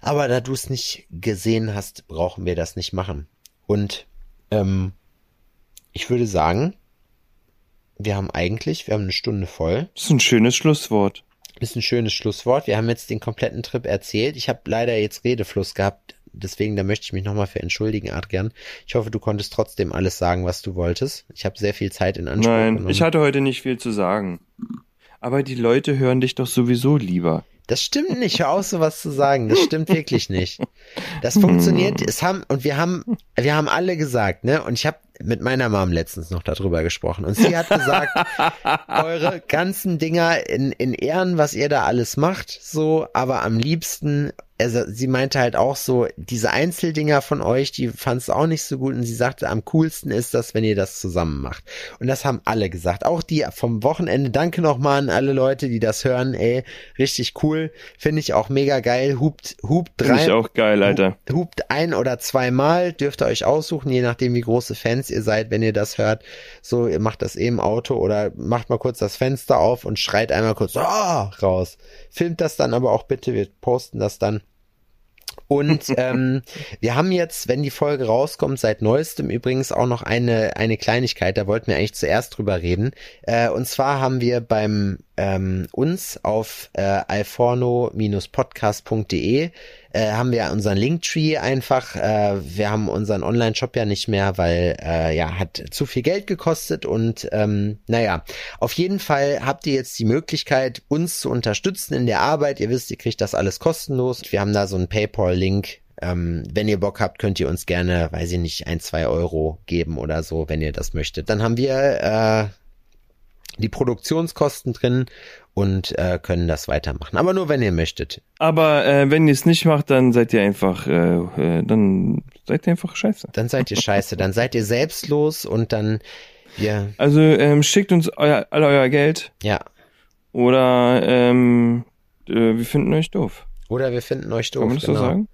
Aber da du es nicht gesehen hast, brauchen wir das nicht machen. Und ähm, ich würde sagen, wir haben eigentlich, wir haben eine Stunde voll. Das ist ein schönes Schlusswort. Ist ein schönes Schlusswort. Wir haben jetzt den kompletten Trip erzählt. Ich habe leider jetzt Redefluss gehabt. Deswegen, da möchte ich mich nochmal für entschuldigen, Adrian. Ich hoffe, du konntest trotzdem alles sagen, was du wolltest. Ich habe sehr viel Zeit in Anspruch Nein, genommen. ich hatte heute nicht viel zu sagen. Aber die Leute hören dich doch sowieso lieber. Das stimmt nicht. Hör auf, sowas zu sagen. Das stimmt wirklich nicht. Das [laughs] funktioniert. Es haben und wir haben, wir haben alle gesagt, ne? Und ich habe mit meiner Mom letztens noch darüber gesprochen. Und sie hat gesagt, [laughs] eure ganzen Dinger in, in Ehren, was ihr da alles macht, so, aber am liebsten, also sie meinte halt auch so, diese Einzeldinger von euch, die fand es auch nicht so gut und sie sagte, am coolsten ist das, wenn ihr das zusammen macht. Und das haben alle gesagt, auch die vom Wochenende. Danke nochmal an alle Leute, die das hören, ey, richtig cool, finde ich auch mega geil. Hupt, hupt Finde drei, ich auch geil, Alter. hupt ein oder zweimal, dürft ihr euch aussuchen, je nachdem wie große Fans ihr seid, wenn ihr das hört. So, ihr macht das eh im Auto oder macht mal kurz das Fenster auf und schreit einmal kurz ah, raus. Filmt das dann aber auch bitte, wir posten das dann. Und [laughs] ähm, wir haben jetzt, wenn die Folge rauskommt, seit neuestem übrigens auch noch eine, eine Kleinigkeit, da wollten wir eigentlich zuerst drüber reden. Äh, und zwar haben wir beim ähm, uns auf äh, alforno-podcast.de äh, haben wir unseren Linktree einfach. Äh, wir haben unseren Online-Shop ja nicht mehr, weil äh, ja hat zu viel Geld gekostet und ähm, naja, auf jeden Fall habt ihr jetzt die Möglichkeit, uns zu unterstützen in der Arbeit. Ihr wisst, ihr kriegt das alles kostenlos. Wir haben da so einen PayPal-Link. Ähm, wenn ihr Bock habt, könnt ihr uns gerne, weiß ich nicht, ein, zwei Euro geben oder so, wenn ihr das möchtet. Dann haben wir äh, die Produktionskosten drin und äh, können das weitermachen. Aber nur, wenn ihr möchtet. Aber äh, wenn ihr es nicht macht, dann seid ihr einfach, äh, äh, dann seid ihr einfach scheiße. Dann seid ihr scheiße, dann seid ihr selbstlos und dann, ja, Also ähm, schickt uns euer, all euer Geld ja. oder ähm, äh, wir finden euch doof. Oder wir finden euch doof. Kann man das genau. so sagen?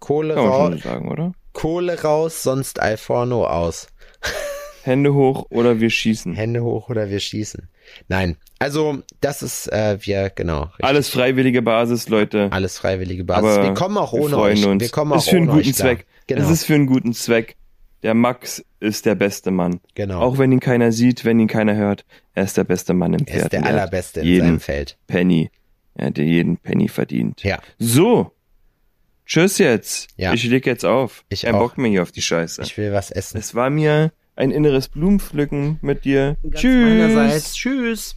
Kohle, raus, sagen, oder? Kohle raus, sonst Alforno aus. [laughs] Hände hoch oder wir schießen. Hände hoch oder wir schießen. Nein, also das ist äh, wir genau. richtig. Alles freiwillige Basis, Leute. alles freiwillige Basis. Aber wir kommen auch wir ohne freuen euch. uns. Wir kommen auch ist für einen guten. Zweck. Genau. Es ist für einen guten Zweck. Der Max ist der beste Mann. genau. Auch wenn ihn keiner sieht, wenn ihn keiner hört, er ist der beste Mann im er Pferd. ist der er allerbeste in seinem Feld. Penny. Er hat jeden Penny verdient. Ja. So. Tschüss jetzt. Ja. Ich leg jetzt auf. Ich Kein auch. Bock mehr hier auf die Scheiße. Ich will was essen. es war mir ein inneres Blumenpflücken mit dir. Ganz Tschüss. meinerseits. Tschüss.